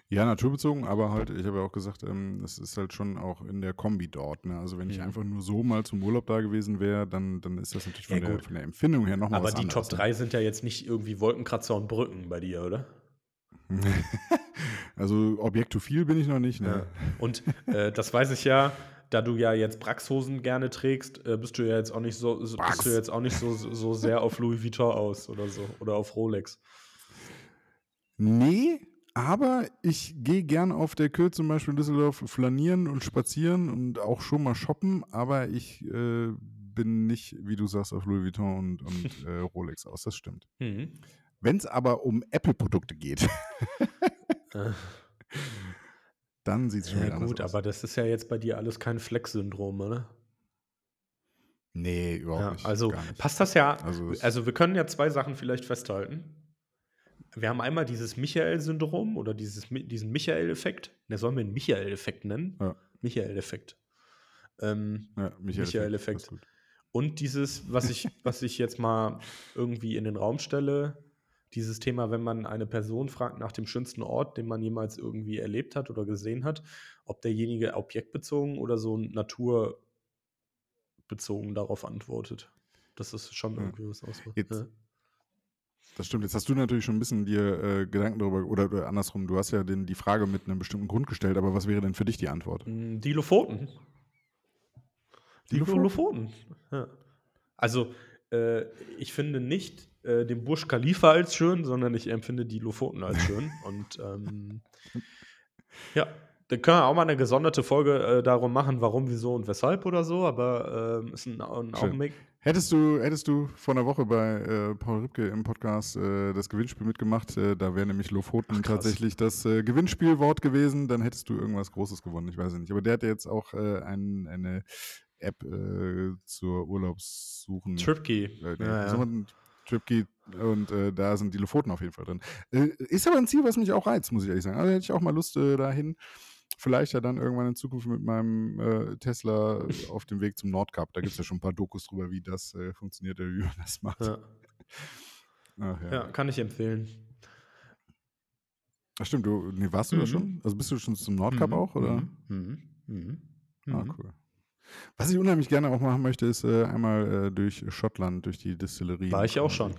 Ja, naturbezogen, aber halt, ich habe ja auch gesagt, ähm, es ist halt schon auch in der Kombi dort. Ne? Also wenn ich Mhm. einfach nur so mal zum Urlaub da gewesen wäre, dann, dann ist das natürlich von, Ja, der, von der Empfindung her nochmal Aber was die Top anderes. ne? 3 sind ja jetzt nicht irgendwie Wolkenkratzer und Brücken bei dir, oder? also objektophil bin ich noch nicht. Ne? Ja. Und äh, das weiß ich ja, da du ja jetzt Braxhosen gerne trägst, äh, bist du ja jetzt auch nicht so, so bist du jetzt auch nicht so, so sehr auf Louis Vuitton aus oder so. Oder auf Rolex. Nee, aber ich gehe gern auf der Kür zum Beispiel in Düsseldorf flanieren und spazieren und auch schon mal shoppen, aber ich äh, bin nicht, wie du sagst, auf Louis Vuitton und, und äh, Rolex aus. Das stimmt. Mhm. Wenn es aber um Apple-Produkte geht, Äh, dann sieht es schon wieder ja, anders gut, aus. aber das ist ja jetzt bei dir alles kein Flex-Syndrom, oder? Nee, überhaupt Ja, nicht. also passt das ja. Also Also wir können ja zwei Sachen vielleicht festhalten. Wir haben einmal dieses Michael-Syndrom oder dieses, diesen Michael-Effekt. Der sollen wir einen Michael-Effekt nennen. Ja. Michael-Effekt. Ähm, Ja, Michael, Michael-Effekt. Gut. und dieses, was ich, was ich jetzt mal irgendwie in den Raum stelle, dieses Thema, wenn man eine Person fragt nach dem schönsten Ort, den man jemals irgendwie erlebt hat oder gesehen hat, ob derjenige objektbezogen oder so naturbezogen darauf antwortet. Das ist schon Ja. irgendwie was aus. Jetzt- Ja. Das stimmt. Jetzt hast du natürlich schon ein bisschen dir äh, Gedanken darüber, oder, oder andersrum, du hast ja den, die Frage mit einem bestimmten Grund gestellt, aber was wäre denn für dich die Antwort? Mm, Die Lofoten. Die Die Lofoten? Lofoten. Ja. Also, äh, ich finde nicht äh, den Burj Khalifa als schön, sondern ich empfinde die Lofoten als schön. Und ähm, ja, da können wir auch mal eine gesonderte Folge äh, darum machen, warum, wieso und weshalb oder so, aber ähm, ist ein, ein. Augenblick. Hättest du, hättest du vor einer Woche bei äh, Paul Ripke im Podcast äh, das Gewinnspiel mitgemacht, äh, da wäre nämlich Lofoten Ach, tatsächlich das äh, Gewinnspielwort gewesen, dann hättest du irgendwas Großes gewonnen, ich weiß es nicht. Aber der hat jetzt auch äh, ein, eine App äh, zur Urlaubssuchen. Tripkey. Äh, ja, ja. Tripkey und da sind die Lofoten auf jeden Fall drin. Ist aber ein Ziel, was mich auch reizt, muss ich ehrlich sagen. Also hätte ich auch mal Lust dahin. Vielleicht ja dann irgendwann in Zukunft mit meinem äh, Tesla auf dem Weg zum Nordkap. Da gibt es ja schon ein paar Dokus drüber, wie das äh, funktioniert, oder wie man das macht. Ja. Ach, ja. ja, kann ich empfehlen. Ach, stimmt, du, nee, warst du da Mhm. schon? Also bist du schon zum Nordkap auch, oder? Mhm. Mhm. Mhm. Ah, Mhm. cool. Was ich unheimlich gerne auch machen möchte, ist äh, einmal äh, durch Schottland, durch die Distillerie. War ich auch schon.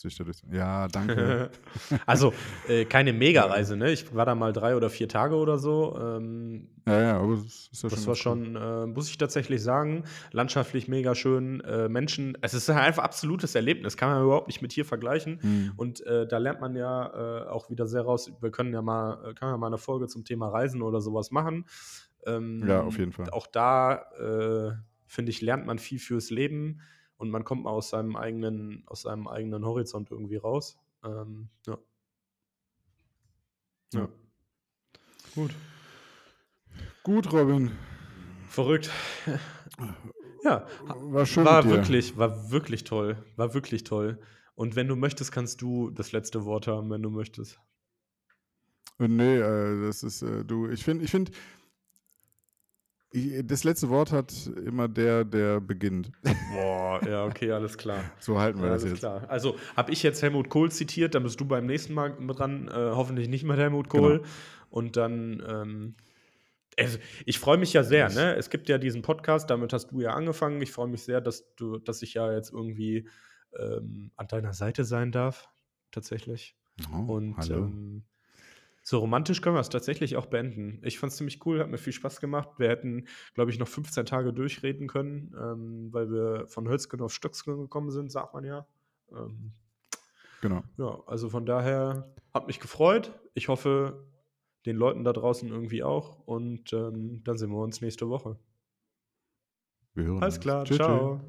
Sich dadurch. Ja, danke. also, äh, keine Mega-Reise, ne? Ich war da mal drei oder vier Tage oder so. Ähm, ja, ja, aber das ist ja das schon. war ganz schon, äh, muss ich tatsächlich sagen, landschaftlich mega schön. Äh, Menschen, es ist einfach absolutes Erlebnis, kann man überhaupt nicht mit hier vergleichen. cool. Hm. Und äh, da lernt man ja äh, auch wieder sehr raus. Wir können ja mal, äh, können ja mal eine Folge zum Thema Reisen oder sowas machen. Ähm, Ja, auf jeden Fall. Auch da, finde ich, lernt man viel fürs Leben und man kommt mal aus seinem eigenen, aus seinem eigenen Horizont irgendwie raus. Ähm, ja. Ja. Gut. Gut, Robin. Verrückt. ja, War schön war mit dir. wirklich, war wirklich toll. War wirklich toll. Und wenn du möchtest, kannst du das letzte Wort haben, wenn du möchtest. Äh, Nee, äh, das ist, äh, du, ich finde, ich finde, das letzte Wort hat immer der, der beginnt. Boah, ja, okay, alles klar. So halten wir Ja, das alles jetzt. klar. Also habe ich jetzt Helmut Kohl zitiert, dann bist du beim nächsten Mal dran, äh, hoffentlich nicht mit Helmut Kohl. Genau. Und dann, ähm, also ich freue mich ja sehr, ne? Es gibt ja diesen Podcast, damit hast du ja angefangen. Ich freue mich sehr, dass du, dass ich ja jetzt irgendwie ähm, an deiner Seite sein darf, tatsächlich. Oh, Und hallo. ähm, so romantisch können wir es tatsächlich auch beenden. Ich fand es ziemlich cool, hat mir viel Spaß gemacht. Wir hätten, glaube ich, noch 15 Tage durchreden können, ähm, weil wir von Hölzgen auf Stöcksken gekommen sind, sagt man ja. Ähm, genau. ja, also von daher hat mich gefreut. Ich hoffe, den Leuten da draußen irgendwie auch. Und ähm, dann sehen wir uns nächste Woche. Wir hören Alles klar, Tschüss, tschüss. ciao.